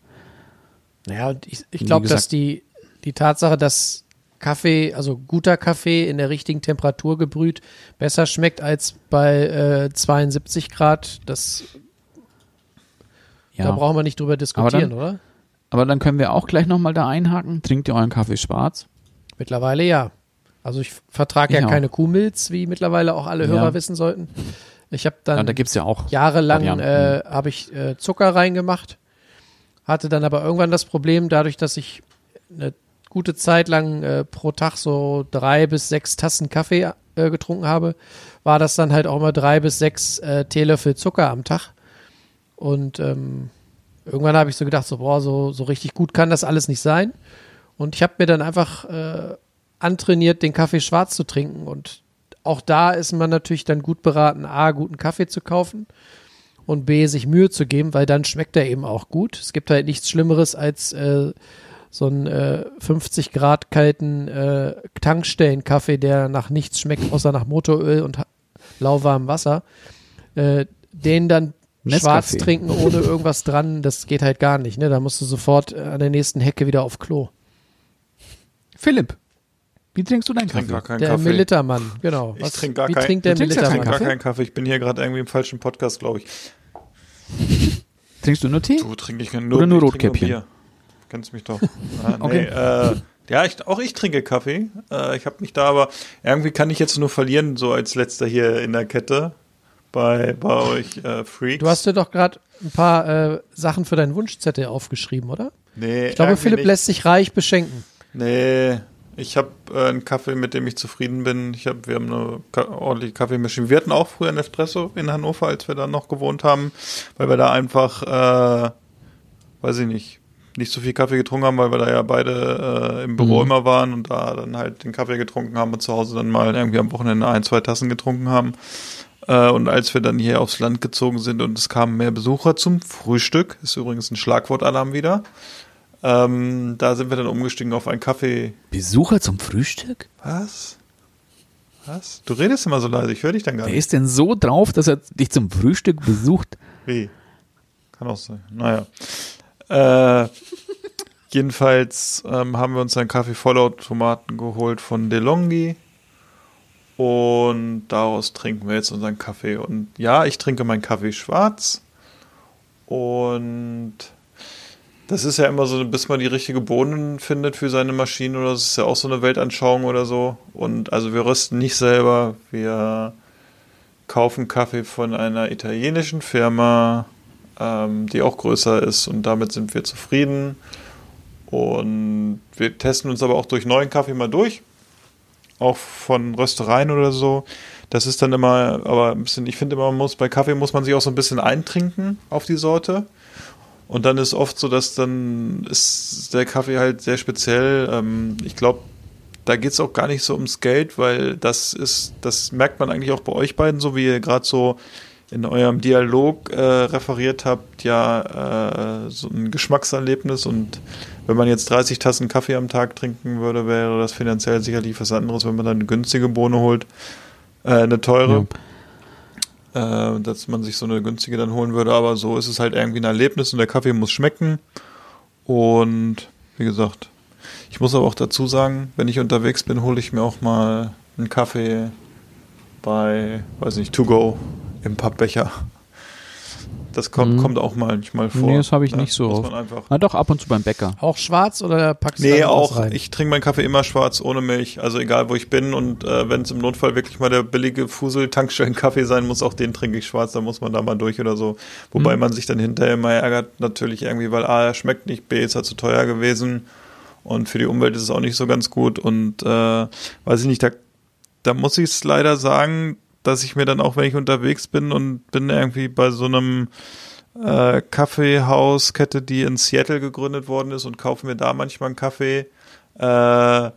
Ja, und ich, ich glaube, dass die, die Tatsache, dass Kaffee, also guter Kaffee in der richtigen Temperatur gebrüht, besser schmeckt als bei äh, 72 Grad, das, Ja. da brauchen wir nicht drüber diskutieren, dann- oder? Aber dann können wir auch gleich nochmal da einhaken. Trinkt ihr euren Kaffee schwarz? Mittlerweile ja. Also ich vertrage ja auch. keine Kuhmilz, wie mittlerweile auch alle Ja. Hörer wissen sollten. Ich habe dann Ja, da gibt's ja auch. jahrelang äh, habe ich äh, Zucker reingemacht, hatte dann aber irgendwann das Problem, dadurch, dass ich eine gute Zeit lang äh, pro Tag so drei bis sechs Tassen Kaffee äh, getrunken habe, war das dann halt auch mal drei bis sechs äh, Teelöffel Zucker am Tag. Und ähm, irgendwann habe ich so gedacht, so, boah, so, so richtig gut kann das alles nicht sein. Und ich habe mir dann einfach äh, antrainiert, den Kaffee schwarz zu trinken. Und auch da ist man natürlich dann gut beraten, A, guten Kaffee zu kaufen und B, sich Mühe zu geben, weil dann schmeckt er eben auch gut. Es gibt halt nichts Schlimmeres als äh, so einen äh, 50 Grad kalten äh, Tankstellenkaffee, der nach nichts schmeckt, außer nach Motoröl und lauwarmem Wasser. Äh, den dann Nescafé. schwarz trinken ohne irgendwas dran, das geht halt gar nicht. Ne? Da musst du sofort an der nächsten Hecke wieder auf Klo. Philipp, wie trinkst du deinen Ich trinke gar Kaffee? keinen Der Kaffee. Militermann, genau. Ich trinke gar wie kein- trinkt der ja ich trinke Militermann? gar Kaffee? keinen Kaffee. Ich bin hier gerade irgendwie im falschen Podcast, glaube ich. Trinkst du nur Tee? Du trinke ich nur, Oder nur Rotkäppchen? Bier. Kennst mich doch. Ah, nee, Okay. äh, ja, ich, auch ich trinke Kaffee. Äh, ich habe mich da aber irgendwie kann ich jetzt nur verlieren, so als letzter hier in der Kette bei, bei euch äh, Freaks. Du hast dir doch gerade ein paar äh, Sachen für deinen Wunschzettel aufgeschrieben, oder? nee, Ich glaube, Philipp nicht. lässt sich reich beschenken. Nee, ich habe äh, einen Kaffee, mit dem ich zufrieden bin. Ich hab, wir haben eine ka ordentliche Kaffeemaschine. Wir hatten auch früher einen Espresso in Hannover, als wir da noch gewohnt haben, weil wir da einfach, äh, weiß ich nicht, nicht so viel Kaffee getrunken haben, weil wir da ja beide äh, im Büro Mhm. immer waren und da dann halt den Kaffee getrunken haben und zu Hause dann mal irgendwie am Wochenende ein, zwei Tassen getrunken haben. Äh, und als wir dann hier aufs Land gezogen sind und es kamen mehr Besucher zum Frühstück, ist übrigens ein Schlagwortalarm wieder, ähm, da sind wir dann umgestiegen auf einen Kaffee. Besucher zum Frühstück? Was? Was? Du redest immer so leise, ich höre dich dann gar Wer nicht. ist denn so drauf, dass er dich zum Frühstück besucht? Wie? Kann auch sein. Naja. Äh, jedenfalls ähm, haben wir uns einen Kaffee Vollautomaten geholt von DeLonghi. Und daraus trinken wir jetzt unseren Kaffee. Und ja, ich trinke meinen Kaffee schwarz. Und das ist ja immer so, bis man die richtige Bohnen findet für seine Maschine oder das ist ja auch so eine Weltanschauung oder so. Und also wir rösten nicht selber. Wir kaufen Kaffee von einer italienischen Firma, ähm, die auch größer ist und damit sind wir zufrieden. Und wir testen uns aber auch durch neuen Kaffee mal durch. Auch von Röstereien oder so. Das ist dann immer, aber ein bisschen, ich finde immer, man muss, bei Kaffee muss man sich auch so ein bisschen eintrinken auf die Sorte. Und dann ist oft so, dass dann ist der Kaffee halt sehr speziell. Ähm, ich glaube, da geht es auch gar nicht so ums Geld, weil das ist, das merkt man eigentlich auch bei euch beiden, so wie ihr gerade so in eurem Dialog äh, referiert habt, ja äh, so ein Geschmackserlebnis. Und wenn man jetzt 30 Tassen Kaffee am Tag trinken würde, wäre das finanziell sicherlich was anderes, wenn man dann eine günstige Bohne holt, äh, eine teure, äh, dass man sich so eine günstige dann holen würde, aber so ist es halt irgendwie ein Erlebnis und der Kaffee muss schmecken und wie gesagt, ich muss aber auch dazu sagen, wenn ich unterwegs bin, hole ich mir auch mal einen Kaffee bei, weiß nicht, To Go im Pappbecher. Das kommt, Mhm. kommt auch manchmal vor. Nee, das habe ich Ja, nicht so muss oft. man einfach. Na doch, ab und zu beim Bäcker. Auch schwarz oder packst du Nee, auch. rein? Ich trinke meinen Kaffee immer schwarz, ohne Milch. Also egal, wo ich bin. Und äh, wenn es im Notfall wirklich mal der billige Fusel-Tankstellen-Kaffee sein muss, auch den trinke ich schwarz. Da muss man da mal durch oder so. Wobei Mhm. man sich dann hinterher immer ärgert, natürlich irgendwie, weil A, er schmeckt nicht, B, ist er zu teuer gewesen. Und für die Umwelt ist es auch nicht so ganz gut. Und äh, weiß ich nicht, da, da muss ich es leider sagen, dass ich mir dann auch, wenn ich unterwegs bin und bin irgendwie bei so einem äh, Kaffeehauskette, die in Seattle gegründet worden ist und kaufe mir da manchmal einen Kaffee, äh,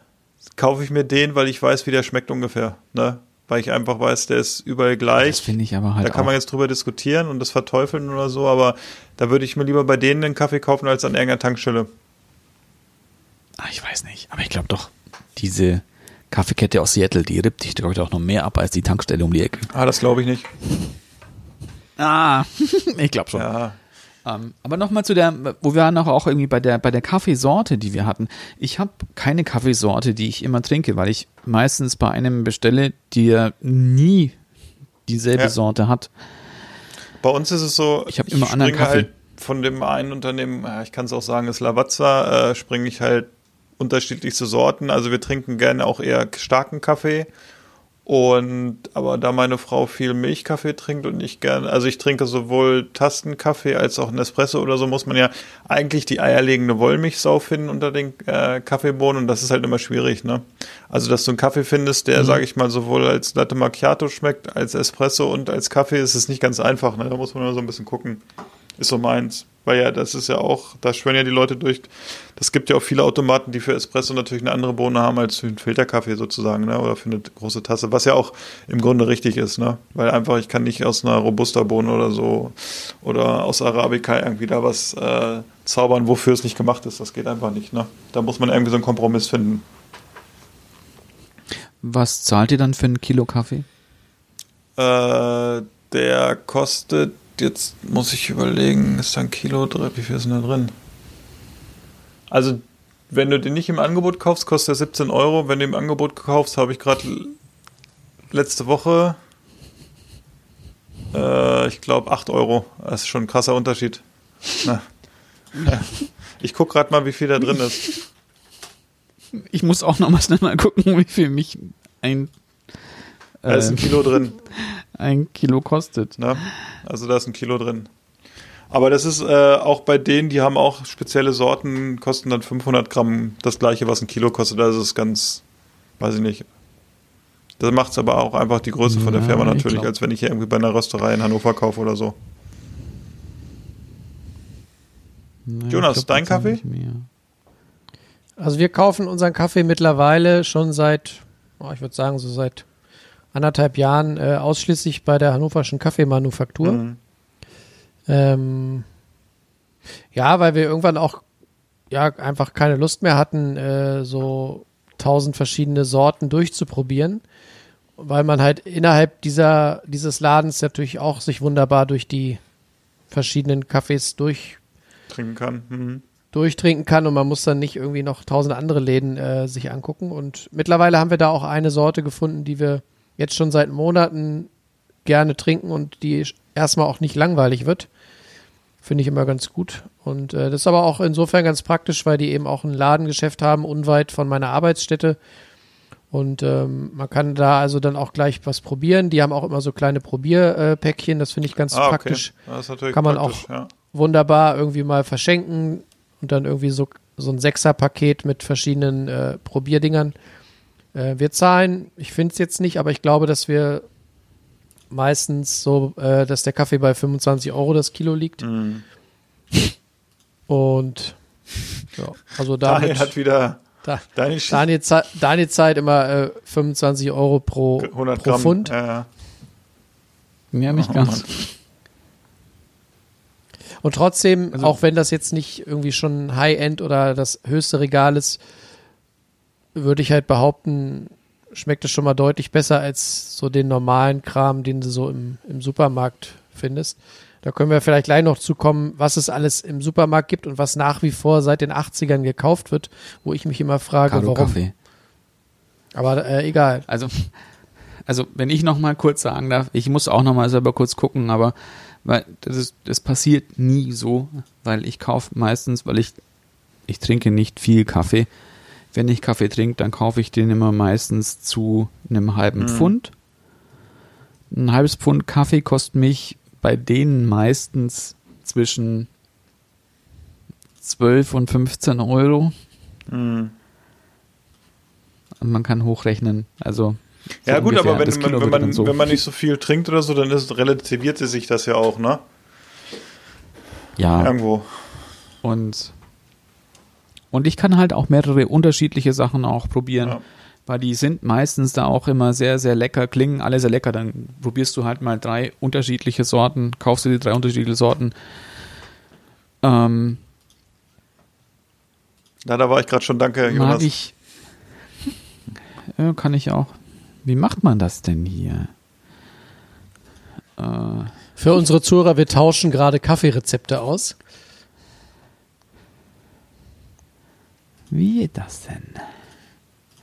kaufe ich mir den, weil ich weiß, wie der schmeckt ungefähr. Ne? Weil ich einfach weiß, der ist überall Das gleich. finde ich aber halt Da kann auch. man jetzt drüber diskutieren und das verteufeln oder so, aber da würde ich mir lieber bei denen einen Kaffee kaufen als an irgendeiner Tankstelle. Ah, ich weiß nicht, aber ich glaube doch, diese Kaffeekette aus Seattle, die rippt dich, glaube ich, auch noch mehr ab als die Tankstelle um die Ecke. Ah, das glaube ich nicht. Ah, ich glaube schon. Ja. Ähm, aber nochmal zu der, wo wir noch auch irgendwie bei der, bei der Kaffeesorte, die wir hatten. Ich habe keine Kaffeesorte, die ich immer trinke, weil ich meistens bei einem bestelle, der nie dieselbe Ja. Sorte hat. Bei uns ist es so, Ich hab immer anderen springe Kaffee. halt von dem einen Unternehmen, ich kann es auch sagen, ist Lavazza, äh, springe ich halt unterschiedlichste Sorten. Also wir trinken gerne auch eher starken Kaffee Und aber da meine Frau viel Milchkaffee trinkt und ich gerne, also ich trinke sowohl Tastenkaffee als auch Nespresso oder so, muss man ja eigentlich die eierlegende Wollmilchsau finden unter den äh, Kaffeebohnen und das ist halt immer schwierig, ne? Also dass du einen Kaffee findest, der, Mhm. sage ich mal, sowohl als Latte Macchiato schmeckt, als Espresso und als Kaffee, ist es nicht ganz einfach, ne? Da muss man immer so ein bisschen gucken. Ist so meins. Weil ja, das ist ja auch, da schwören ja die Leute durch. Das gibt ja auch viele Automaten, die für Espresso natürlich eine andere Bohne haben als für einen Filterkaffee sozusagen, ne? Oder für eine große Tasse, was ja auch im Grunde richtig ist, ne? Weil einfach, ich kann nicht aus einer Robusta-Bohne oder so oder aus Arabica irgendwie da was äh, zaubern, wofür es nicht gemacht ist. Das geht einfach nicht, ne? Da muss man irgendwie so einen Kompromiss finden. Was zahlt ihr dann für ein Kilo Kaffee? Äh, der kostet, jetzt muss ich überlegen, ist da ein Kilo drin? Wie viel ist denn da drin? Also, wenn du den nicht im Angebot kaufst, kostet er 17 Euro. Wenn du im Angebot kaufst, habe ich gerade letzte Woche, äh, ich glaube, 8 Euro. Das ist schon ein krasser Unterschied. Ich gucke gerade mal, wie viel da drin ist. Ich muss auch noch mal schnell mal gucken, wie viel mich ein, Da ist ein Kilo drin. ein Kilo kostet. Ne? Also da ist ein Kilo drin. Aber das ist äh, auch bei denen, die haben auch spezielle Sorten, kosten dann 500 Gramm das gleiche, was ein Kilo kostet. Also ist ganz, weiß ich nicht. Das macht es aber auch einfach die Größe von der Ja, Firma ich natürlich, glaub- als wenn ich hier irgendwie bei einer Rösterei in Hannover kaufe oder so. Na, Jonas, ich dein das Kaffee? Also wir kaufen unseren Kaffee mittlerweile schon seit, oh, ich würde sagen, so seit anderthalb Jahren äh, ausschließlich bei der hannoverschen Kaffeemanufaktur. Mhm. Ähm, ja, weil wir irgendwann auch ja einfach keine Lust mehr hatten, äh, so tausend verschiedene Sorten durchzuprobieren, weil man halt innerhalb dieser dieses Ladens natürlich auch sich wunderbar durch die verschiedenen Kaffees durch Trinken kann. Mhm. durchtrinken kann und man muss dann nicht irgendwie noch tausend andere Läden äh, sich angucken. Und mittlerweile haben wir da auch eine Sorte gefunden, die wir jetzt schon seit Monaten gerne trinken und die erstmal auch nicht langweilig wird. Finde ich immer ganz gut. Und äh, das ist aber auch insofern ganz praktisch, weil die eben auch ein Ladengeschäft haben, unweit von meiner Arbeitsstätte. Und ähm, man kann da also dann auch gleich was probieren. Die haben auch immer so kleine Probierpäckchen, das finde ich ganz Ah, okay. praktisch Das ist Kann man auch- ja. wunderbar irgendwie mal verschenken und dann irgendwie so, so ein Sechser-Paket mit verschiedenen äh, Probierdingern. Äh, wir zahlen, ich finde es jetzt nicht, aber ich glaube, dass wir meistens so, äh, dass der Kaffee bei 25 Euro das Kilo liegt. Mhm. Und ja, also Daniel damit, hat wieder da, deine Schicht. Daniel, Daniel zahlt immer äh, 25 Euro pro, 100 pro Gramm. Pfund. Ja. Ja, nicht Oh, ganz. Und trotzdem, Also- auch wenn das jetzt nicht irgendwie schon High-End oder das höchste Regal ist, würde ich halt behaupten, schmeckt es schon mal deutlich besser als so den normalen Kram, den du so im, im Supermarkt findest. Da können wir vielleicht gleich noch zukommen, was es alles im Supermarkt gibt und was nach wie vor seit den 80ern gekauft wird, wo ich mich immer frage, Karo warum. Kaffee. Aber äh, egal. Also, also wenn ich noch mal kurz sagen darf, ich muss auch noch mal selber kurz gucken, aber weil das, ist, das passiert nie so, weil ich kaufe meistens, weil ich ich trinke nicht viel Kaffee. Wenn ich Kaffee trinke, dann kaufe ich den immer meistens zu einem halben Pfund. Ein halbes Pfund Kaffee kostet mich bei denen meistens zwischen 12 und 15 Euro. Mhm. Und man kann hochrechnen. Also so Ja gut, aber wenn, wenn, wird man, so. wenn man nicht so viel trinkt oder so, dann ist, relativiert sich das ja auch, ne? ja. Irgendwo. Und, und ich kann halt auch mehrere unterschiedliche Sachen auch probieren, Ja. weil die sind meistens da auch immer sehr, sehr lecker, klingen alle sehr lecker. Dann probierst du halt mal drei unterschiedliche Sorten, kaufst du die drei unterschiedliche Sorten. Ähm, Na, da war ich gerade schon, danke, mag Jonas. ich. Ja, kann ich auch. Wie macht man das denn hier? Äh, Für unsere Zuhörer, wir tauschen gerade Kaffeerezepte aus. Wie geht das denn?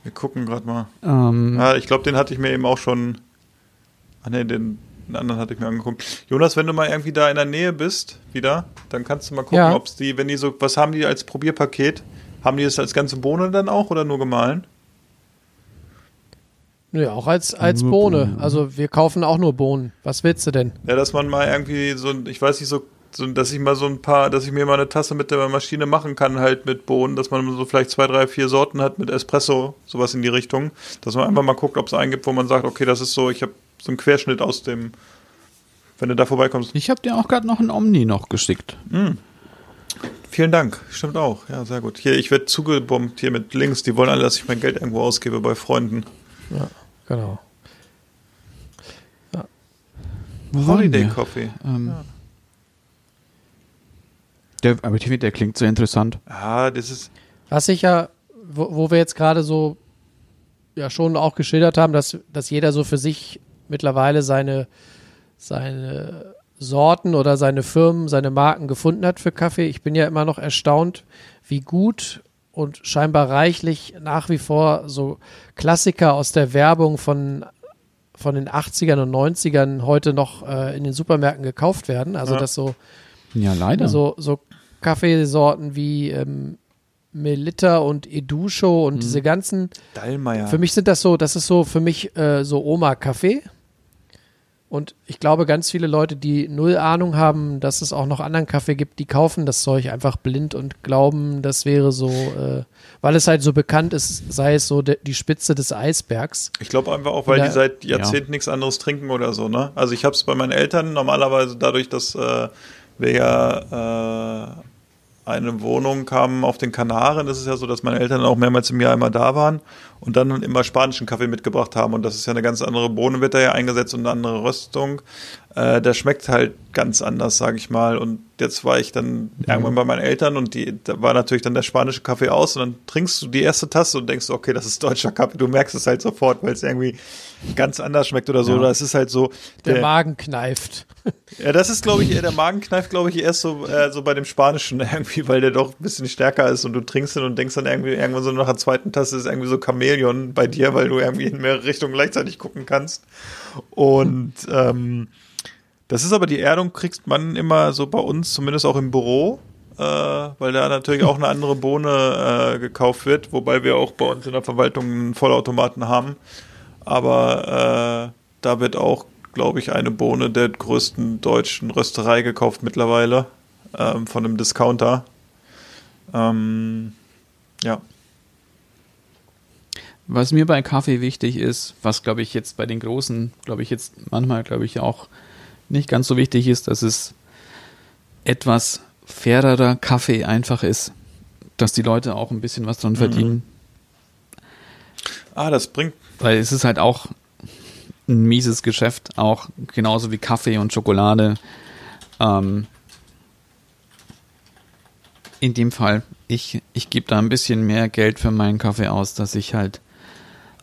Wir gucken gerade mal. Ähm, Ja, ich glaube, den hatte ich mir eben auch schon. Ah ne, den, den anderen hatte ich mir angeguckt. Jonas, wenn du mal irgendwie da in der Nähe bist, wieder, dann kannst du mal gucken, Ja. ob es die, wenn die so, was haben die als Probierpaket? Haben die das als ganze Bohne dann auch oder nur gemahlen? Nö, auch als, als Bohne. Bohnen. Also wir kaufen auch nur Bohnen. Was willst du denn? Ja, dass man mal irgendwie so, ein- ich weiß nicht, so, so, dass ich mal so ein paar, dass ich mir mal eine Tasse mit der Maschine machen kann, halt mit Bohnen, dass man so vielleicht zwei, drei, vier Sorten hat mit Espresso, sowas in die Richtung. Dass man einfach mal guckt, ob es einen gibt, wo man sagt, okay, das ist so, ich habe so einen Querschnitt aus dem, wenn du da vorbeikommst. Ich habe dir auch gerade noch ein Omni noch geschickt. Vielen Dank, stimmt auch. Ja, sehr gut. Hier, ich werde zugebombt hier mit Links, die wollen alle, dass ich mein Geld irgendwo ausgebe bei Freunden. Genau. Wo waren Holiday? Coffee. Ähm, der, aber ich finde, der klingt sehr interessant. Ah, das ist, Was ich ja, wo, wo wir jetzt gerade so ja schon auch geschildert haben, dass, dass jeder so für sich mittlerweile seine, seine Sorten oder seine Firmen, seine Marken gefunden hat für Kaffee. Ich bin ja immer noch erstaunt, wie gut und scheinbar reichlich nach wie vor so Klassiker aus der Werbung von von den 80ern und 90ern heute noch äh, in den Supermärkten gekauft werden. Also Ja. dass so Ja, leider. so, so Kaffeesorten wie ähm, Melitta und Edusho und diese ganzen. Dallmayr. Für mich sind das so, das ist so für mich äh, so Oma-Kaffee. Und ich glaube, ganz viele Leute, die null Ahnung haben, dass es auch noch anderen Kaffee gibt, die kaufen das Zeug einfach blind und glauben, das wäre so, äh, weil es halt so bekannt ist, sei es so de, die Spitze des Eisbergs. Ich glaube einfach auch, weil Ja. die seit Jahrzehnten nichts anderes trinken oder so, ne? Also ich habe es bei meinen Eltern normalerweise dadurch, dass äh, wir ja äh, eine Wohnung haben auf den Kanaren, ist es ja so, dass meine Eltern auch mehrmals im Jahr immer da waren und dann immer spanischen Kaffee mitgebracht haben und das ist ja eine ganz andere Bohne wird da ja eingesetzt und eine andere Röstung. Äh, der schmeckt halt ganz anders, sage ich mal. Und jetzt war ich dann irgendwann bei meinen Eltern und die, da war natürlich dann der spanische Kaffee aus und dann trinkst du die erste Tasse und denkst, okay, das ist deutscher Kaffee. Du merkst es halt sofort, weil es irgendwie ganz anders schmeckt oder so. Ja. Oder es ist halt so. Der, Magen kneift. Ja, das ist, glaube ich, eher der Magen kneift, glaube ich, erst so, äh, so bei dem Spanischen irgendwie, weil der doch ein bisschen stärker ist und du trinkst ihn und denkst dann irgendwie, irgendwann so nach der zweiten Tasse ist irgendwie so Chamäleon bei dir, weil du irgendwie in mehrere Richtungen gleichzeitig gucken kannst. Und ähm, das ist aber die Erdung, kriegst man immer so bei uns, zumindest auch im Büro, äh, weil da natürlich auch eine andere Bohne äh, gekauft wird, wobei wir auch bei uns in der Verwaltung einen Vollautomaten haben. Aber äh, da wird auch, glaube ich, eine Bohne der größten deutschen Rösterei gekauft mittlerweile ähm, von einem Discounter. Ähm, ja. Was mir bei Kaffee wichtig ist, was glaube ich jetzt bei den Großen, glaube ich jetzt manchmal, glaube ich auch nicht ganz so wichtig ist, dass es etwas fairerer Kaffee einfach ist, dass die Leute auch ein bisschen was dran verdienen, Ah, das bringt. weil es ist halt auch ein mieses Geschäft, auch genauso wie Kaffee und Schokolade. Ähm, in dem Fall, ich, ich gebe da ein bisschen mehr Geld für meinen Kaffee aus, dass ich halt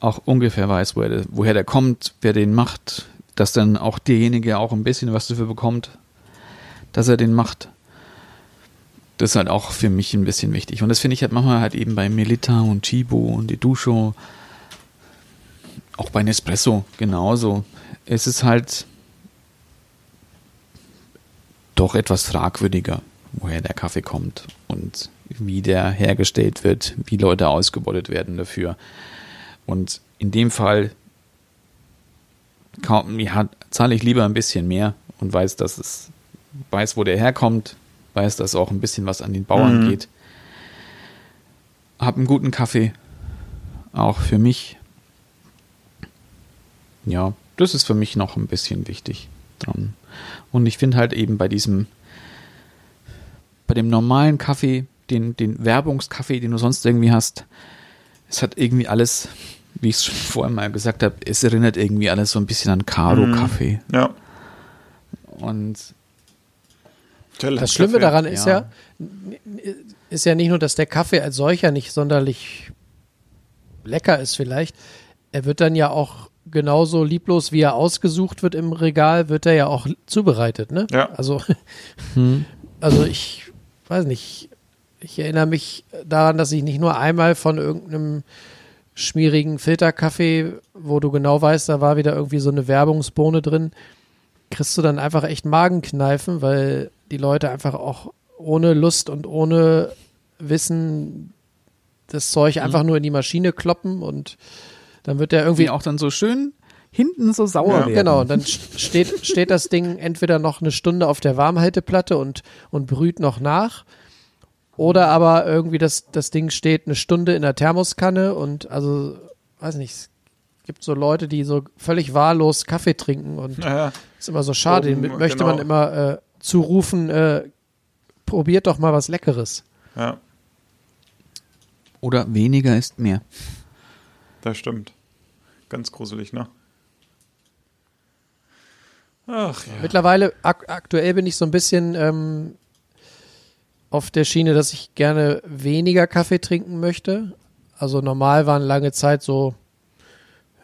auch ungefähr weiß, woher der, woher der kommt, wer den macht, dass dann auch derjenige auch ein bisschen was dafür bekommt, dass er den macht. Das ist halt auch für mich ein bisschen wichtig. Und das finde ich halt manchmal halt eben bei Melita und Chibo und Edusho, auch bei Nespresso genauso. Es ist halt doch etwas fragwürdiger, woher der Kaffee kommt und wie der hergestellt wird, wie Leute ausgebeutet werden dafür. Und in dem Fall kaum, ja, zahle ich lieber ein bisschen mehr und weiß, dass es weiß, wo der herkommt, weiß, dass auch ein bisschen was an den Bauern Mhm. geht. Hab einen guten Kaffee, auch für mich. Ja, das ist für mich noch ein bisschen wichtig dran. Und ich finde halt eben bei diesem, bei dem normalen Kaffee, den, den Werbungskaffee, den du sonst irgendwie hast, es hat irgendwie alles, wie ich es schon vorhin mal gesagt habe, es erinnert irgendwie alles so ein bisschen an Karo-Kaffee. Ja. Und Das Schlimme daran ist ja. ja. ist ja nicht nur, dass der Kaffee als solcher nicht sonderlich lecker ist vielleicht. Er wird dann ja auch genauso lieblos, wie er ausgesucht wird im Regal, wird er ja auch zubereitet, ne? Ja. Also, Hm. also ich weiß nicht, ich erinnere mich daran, dass ich nicht nur einmal von irgendeinem schmierigen Filterkaffee, wo du genau weißt, da war wieder irgendwie so eine Werbungsbohne drin, kriegst du dann einfach echt Magenkneifen, weil die Leute einfach auch ohne Lust und ohne Wissen das Zeug einfach nur in die Maschine kloppen und Dann wird der irgendwie Wie auch dann so schön hinten so sauer Ja, werden. genau, und dann st- steht, steht das Ding entweder noch eine Stunde auf der Warmhalteplatte und, und brüht noch nach. Oder aber irgendwie das, das Ding steht eine Stunde in der Thermoskanne und also, weiß nicht, es gibt so Leute, die so völlig wahllos Kaffee trinken und Naja, ist immer so schade. Oben, Den möchte genau. man immer äh, zurufen, äh, probiert doch mal was Leckeres. ja, Oder weniger ist mehr. das stimmt. Ganz gruselig, ne? Ach ja. Mittlerweile, ak aktuell bin ich so ein bisschen ähm, auf der Schiene, dass ich gerne weniger Kaffee trinken möchte. Also normal waren lange Zeit so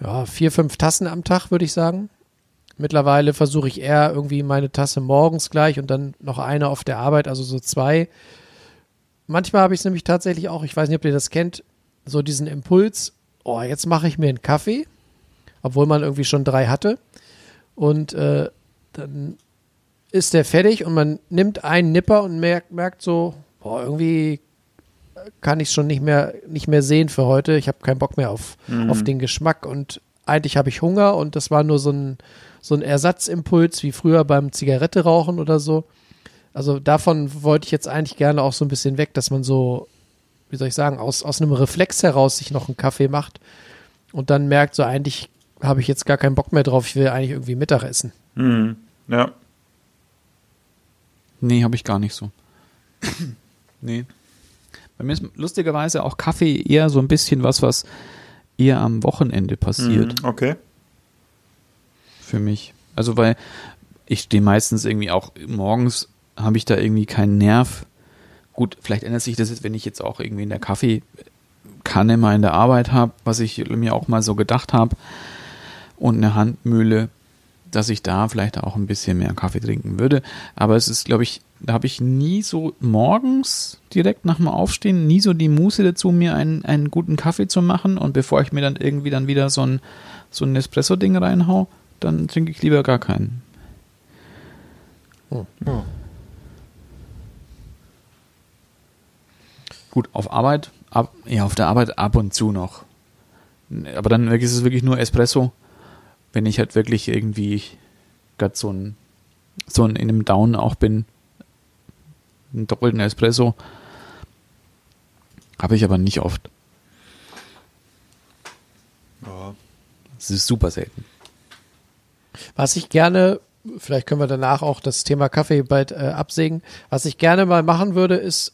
ja, vier, fünf Tassen am Tag, würde ich sagen. Mittlerweile versuche ich eher irgendwie meine Tasse morgens gleich und dann noch eine auf der Arbeit, also so zwei. Manchmal habe ich es nämlich tatsächlich auch, ich weiß nicht, ob ihr das kennt, so diesen Impuls, oh, jetzt mache ich mir einen Kaffee, obwohl man irgendwie schon drei hatte. Und äh, dann ist der fertig und man nimmt einen Nipper und merkt, merkt so, boah, irgendwie kann ich es schon nicht mehr, nicht mehr sehen für heute. Ich habe keinen Bock mehr auf, auf den Geschmack und eigentlich habe ich Hunger und das war nur so ein, so ein Ersatzimpuls wie früher beim Zigarette rauchen oder so. Also davon wollte ich jetzt eigentlich gerne auch so ein bisschen weg, dass man so, wie soll ich sagen, aus, aus einem Reflex heraus sich noch einen Kaffee macht und dann merkt so, eigentlich habe ich jetzt gar keinen Bock mehr drauf, ich will eigentlich irgendwie Mittag essen. Mhm. Ja. Nee, habe ich gar nicht so. nee. Bei mir ist lustigerweise auch Kaffee eher so ein bisschen was, was eher am Wochenende passiert Mhm. Okay. für mich. Also weil ich stehe meistens irgendwie auch morgens habe ich da irgendwie keinen Nerv. Gut, vielleicht ändert sich das jetzt, wenn ich jetzt auch irgendwie in der Kaffeekanne mal in der Arbeit habe, was ich mir auch mal so gedacht habe und eine Handmühle, dass ich da vielleicht auch ein bisschen mehr Kaffee trinken würde. Aber es ist, glaube ich, da habe ich nie so morgens direkt nach dem Aufstehen nie so die Muße dazu, mir einen, einen guten Kaffee zu machen. Und bevor ich mir dann irgendwie dann wieder so ein, so ein Espresso-Ding reinhau, dann trinke ich lieber gar keinen. Gut, auf Arbeit, ab, ja, auf der Arbeit ab und zu noch. Aber dann ist es wirklich nur Espresso, wenn ich halt wirklich irgendwie gerade so ein, so ein in einem Down auch bin. Einen doppelten Espresso. Habe ich aber nicht oft. Ja. Es ist super selten. Was ich gerne, vielleicht können wir danach auch das Thema Kaffee bald äh, absägen, was ich gerne mal machen würde, ist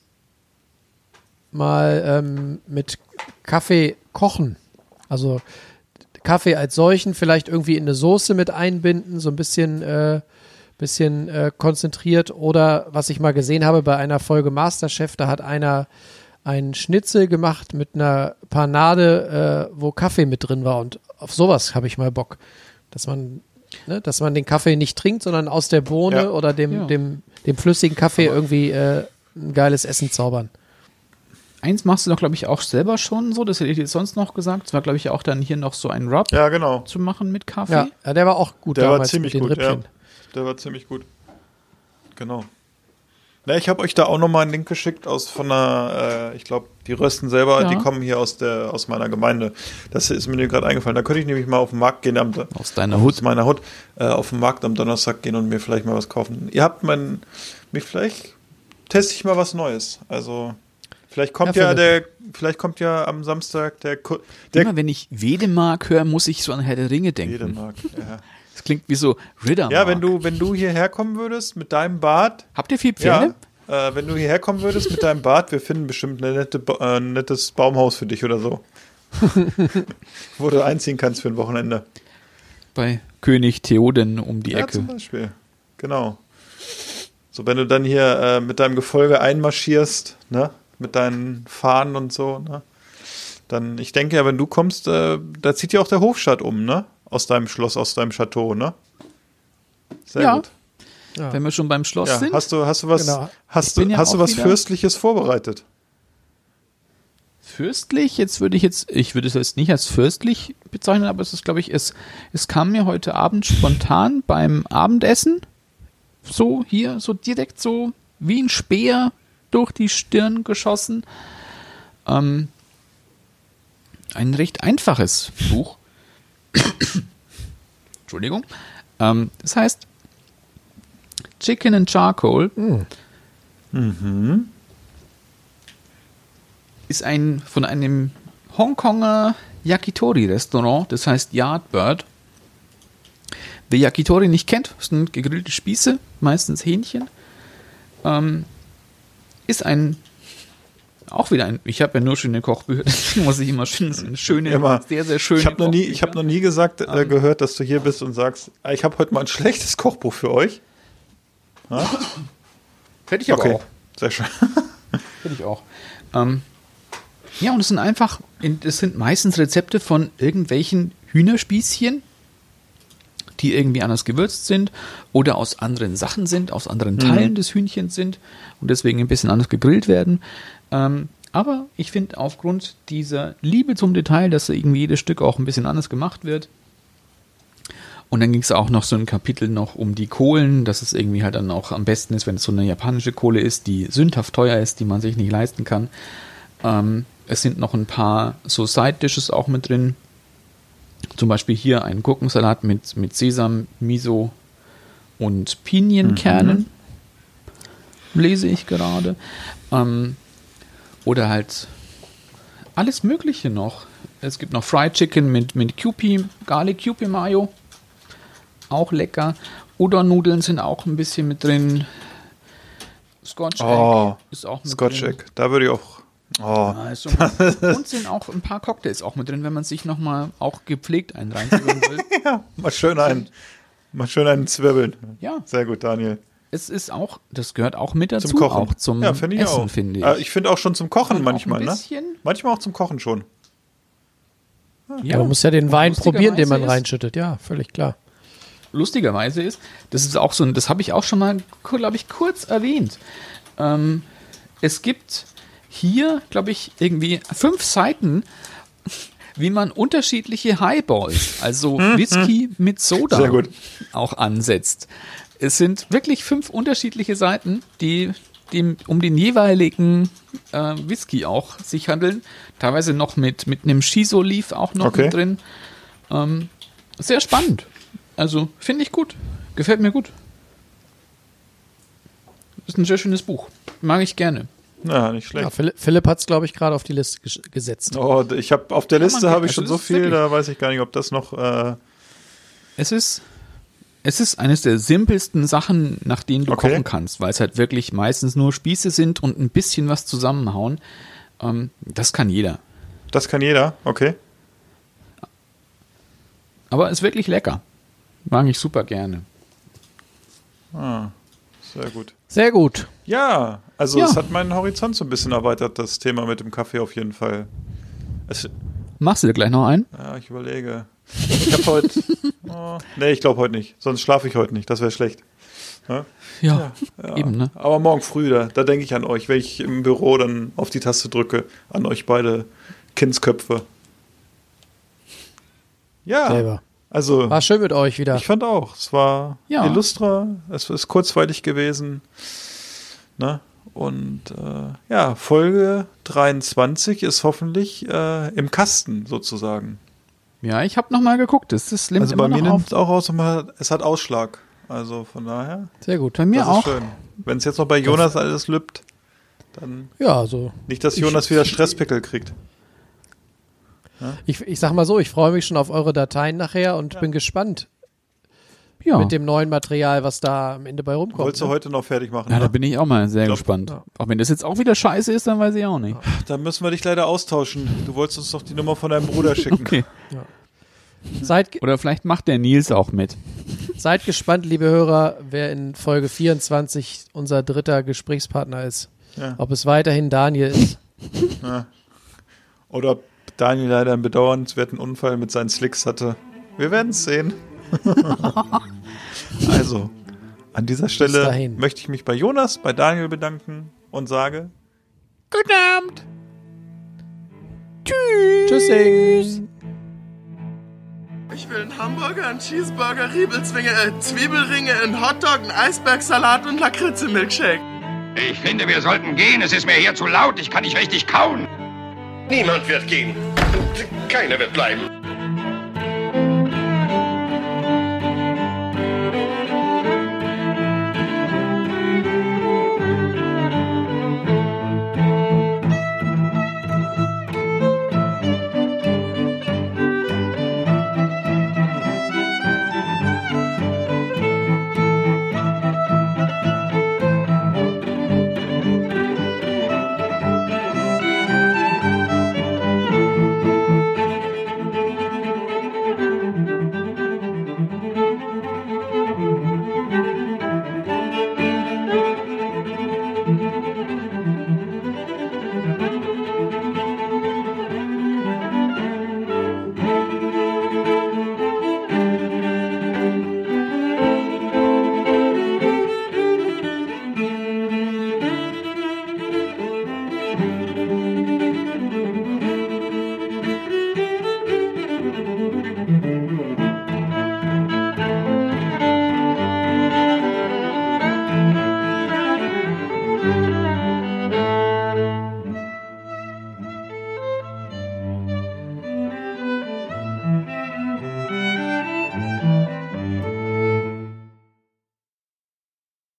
mal ähm, mit Kaffee kochen. Also Kaffee als solchen vielleicht irgendwie in eine Soße mit einbinden, so ein bisschen, äh, bisschen äh, konzentriert. Oder was ich mal gesehen habe bei einer Folge Masterchef, da hat einer einen Schnitzel gemacht mit einer Panade, äh, wo Kaffee mit drin war. Und auf sowas habe ich mal Bock. Dass man, ne, dass man den Kaffee nicht trinkt, sondern aus der Bohne Ja. oder dem, Ja. dem, dem flüssigen Kaffee irgendwie äh, ein geiles Essen zaubern. Eins machst du doch, glaube ich, auch selber schon so. Das hätte ich jetzt sonst noch gesagt. Es war, glaube ich, auch dann hier noch so ein Rub Ja, genau. zu machen mit Kaffee. Ja, ja, der war auch gut Der war damals ziemlich mit den gut, ja. Der war ziemlich gut. Genau. Na, ich habe euch da auch nochmal einen Link geschickt aus von einer, äh, ich glaube, die rösten selber, Ja. die kommen hier aus der aus meiner Gemeinde. Das ist mir gerade eingefallen. Da könnte ich nämlich mal auf den Markt gehen, am, Aus deiner aus Hut. meiner Hut, äh, auf den Markt am Donnerstag gehen und mir vielleicht mal was kaufen. Ihr habt mein, mich vielleicht teste ich mal was Neues. Also vielleicht kommt Ja, ja, der, vielleicht kommt ja am Samstag der, Ku- der Immer wenn ich Wedemark höre, muss ich so an Herr der Ringe denken. Wedemark, ja. Das klingt wie so Riddermark. ja, wenn du, wenn du hierher kommen würdest mit deinem Bart, Habt ihr viel Pferde? Ja, äh, wenn du hierher kommen würdest mit deinem Bart, wir finden bestimmt ein nette, äh, nettes Baumhaus für dich oder so. Wo du einziehen kannst für ein Wochenende. Bei König Theoden um die Ja, Ecke. zum Beispiel. Genau. So, wenn du dann hier äh, mit deinem Gefolge einmarschierst, ne, mit deinen Fahnen und so, ne, dann, ich denke ja, wenn du kommst, äh, da zieht ja auch der Hofstadt um, ne, aus deinem Schloss, aus deinem Chateau, ne? Sehr Ja. gut. Ja. Wenn wir schon beim Schloss Ja, sind. hast du, hast du was, Genau. hast du, ja hast du was Fürstliches vorbereitet? fürstlich, jetzt würde ich jetzt, ich würde es jetzt nicht als fürstlich bezeichnen, aber es ist, glaube ich, es, es kam mir heute Abend spontan beim Abendessen so hier, so direkt so wie ein Speer durch die Stirn geschossen. Ähm, ein recht einfaches Buch. Entschuldigung. Ähm, das heißt Chicken and Charcoal. Ist ein von einem Hongkonger Yakitori-Restaurant, das heißt Yardbird. Wer Yakitori nicht kennt, sind gegrillte Spieße, meistens Hähnchen. Ähm, ist ein auch wieder ein, ich habe ja nur schöne Kochbücher, deswegen muss ich immer schön, schöne, Immer. sehr, sehr schöne Ich habe noch nie, ich Kochbücher. habe noch nie gesagt, äh, gehört, dass du hier bist und sagst, ah, ich habe heute mal ein schlechtes Kochbuch für euch. Hätte ich aber okay, auch. sehr schön. Hätte ich auch. Ähm, ja, und es sind einfach, in- es sind meistens Rezepte von irgendwelchen Hühnerspießchen, die irgendwie anders gewürzt sind oder aus anderen Sachen sind, aus anderen Teilen des Hühnchens sind und deswegen ein bisschen anders gegrillt werden. Ähm, aber ich finde aufgrund dieser Liebe zum Detail, dass irgendwie jedes Stück auch ein bisschen anders gemacht wird. Und dann ging es auch noch so ein Kapitel noch um die Kohlen, dass es irgendwie halt dann auch am besten ist, wenn es so eine japanische Kohle ist, die sündhaft teuer ist, die man sich nicht leisten kann. Ähm, es sind noch ein paar so Side-Dishes auch mit drin. Zum Beispiel hier ein Gurkensalat mit, mit Sesam, Miso und Pinienkernen. Lese ich gerade. Ähm, oder halt alles Mögliche noch. Es gibt noch Fried Chicken mit, mit Kewpie, Garlic Kewpie Mayo. Auch lecker. Udon-Nudeln sind auch ein bisschen mit drin. Scotch Oh, Egg ist auch mit Scotch drin. Egg, da würde ich auch. Oh, ist so- und sind auch ein paar Cocktails auch mit drin, wenn man sich nochmal auch gepflegt einen reinziehen will. mal schön einen, mal schön einen zwirbeln. Ja. Sehr gut, Daniel. Es ist auch, das gehört auch mit dazu, Zum Kochen. auch zum ja, finde ich Essen, auch. finde ich. Äh, ich finde auch schon zum Kochen manchmal, ein ne? bisschen. Manchmal auch zum Kochen schon. Ja, man muss ja den Wein probieren, den man reinschüttet. Ja, völlig klar. lustigerweise ist, das ist auch so ein, das habe ich auch schon mal, glaube ich, kurz erwähnt. Ähm, es gibt hier, glaube ich, irgendwie fünf Seiten, wie man unterschiedliche Highballs, also Whisky mit Soda, auch ansetzt. Es sind wirklich fünf unterschiedliche Seiten, die, die um den jeweiligen äh, Whisky auch sich handeln. Teilweise noch mit, mit einem Shiso-Leaf auch noch Okay. mit drin. Ähm, sehr spannend. Also finde ich gut. Gefällt mir gut. Ist ein sehr schönes Buch. Mag ich gerne. Ja, nicht schlecht. Ja, Philipp, Philipp hat es, glaube ich, gerade auf die Liste ges- gesetzt. Oh, ich habe auf der Ja, Liste habe ich also schon so viel, wirklich- da weiß ich gar nicht, ob das noch. Äh, Es ist, es ist eines der simpelsten Sachen, nach denen du Okay. kochen kannst, weil es halt wirklich meistens nur Spieße sind und ein bisschen was zusammenhauen. Ähm, das kann jeder. das kann jeder, okay. Aber ist wirklich lecker. Mag ich super gerne. Ah, sehr gut. Sehr gut. Ja, also Ja. es hat meinen Horizont so ein bisschen erweitert, das Thema mit dem Kaffee auf jeden Fall. Es, Machst du dir gleich noch ein? ja, ich überlege. Ich habe heute. oh, nee, ich glaube heute nicht. Sonst schlafe ich heute nicht. Das wäre schlecht. Ja? Ja, eben, ne? Aber morgen früh, da, da denke ich an euch, wenn ich im Büro dann auf die Taste drücke, an euch beide Kindsköpfe. Ja, Selber. Also War schön mit euch wieder. ich fand auch, es war Ja. illustra, es ist kurzweilig gewesen. Ne? Und äh, ja, Folge 23 ist hoffentlich äh, im Kasten sozusagen. Ja, ich habe noch mal geguckt. Das nimmt Also bei mir nimmt es auch aus, es hat Ausschlag. Also von daher, Sehr gut. Bei mir das auch. ist schön. Wenn es jetzt noch bei Jonas alles lübt, dann Ja, so. nicht, dass Jonas wieder Stresspickel kriegt. Ich, ich sag mal so, ich freue mich schon auf eure Dateien nachher und bin gespannt Ja. mit dem neuen Material, was da am Ende bei rumkommt. Wolltest du ne? heute noch fertig machen? ja, da ne? bin ich auch mal sehr glaub, gespannt. ja. Auch wenn das jetzt auch wieder scheiße ist, dann weiß ich auch nicht. Dann müssen wir dich leider austauschen. Du wolltest uns doch die Nummer von deinem Bruder schicken. Okay. Seid, Oder vielleicht macht der Nils auch mit. seid gespannt, liebe Hörer, wer in Folge 24 unser dritter Gesprächspartner ist. Ja. Ob es weiterhin Daniel ist. Oder ob Daniel leider einen bedauernswerten Unfall mit seinen Slicks hatte. Wir werden es sehen. also, an dieser Stelle möchte ich mich bei Jonas, bei Daniel bedanken und sage Guten Abend. Tschüssing. Ich will einen Hamburger, einen Cheeseburger, Riebelzwinge, äh, Zwiebelringe, einen Hotdog, einen Eisbergsalat und Lakritze-Milkshake. Ich finde, wir sollten gehen. Es ist mir hier zu laut. Ich kann nicht richtig kauen. Niemand wird gehen. Keiner wird bleiben.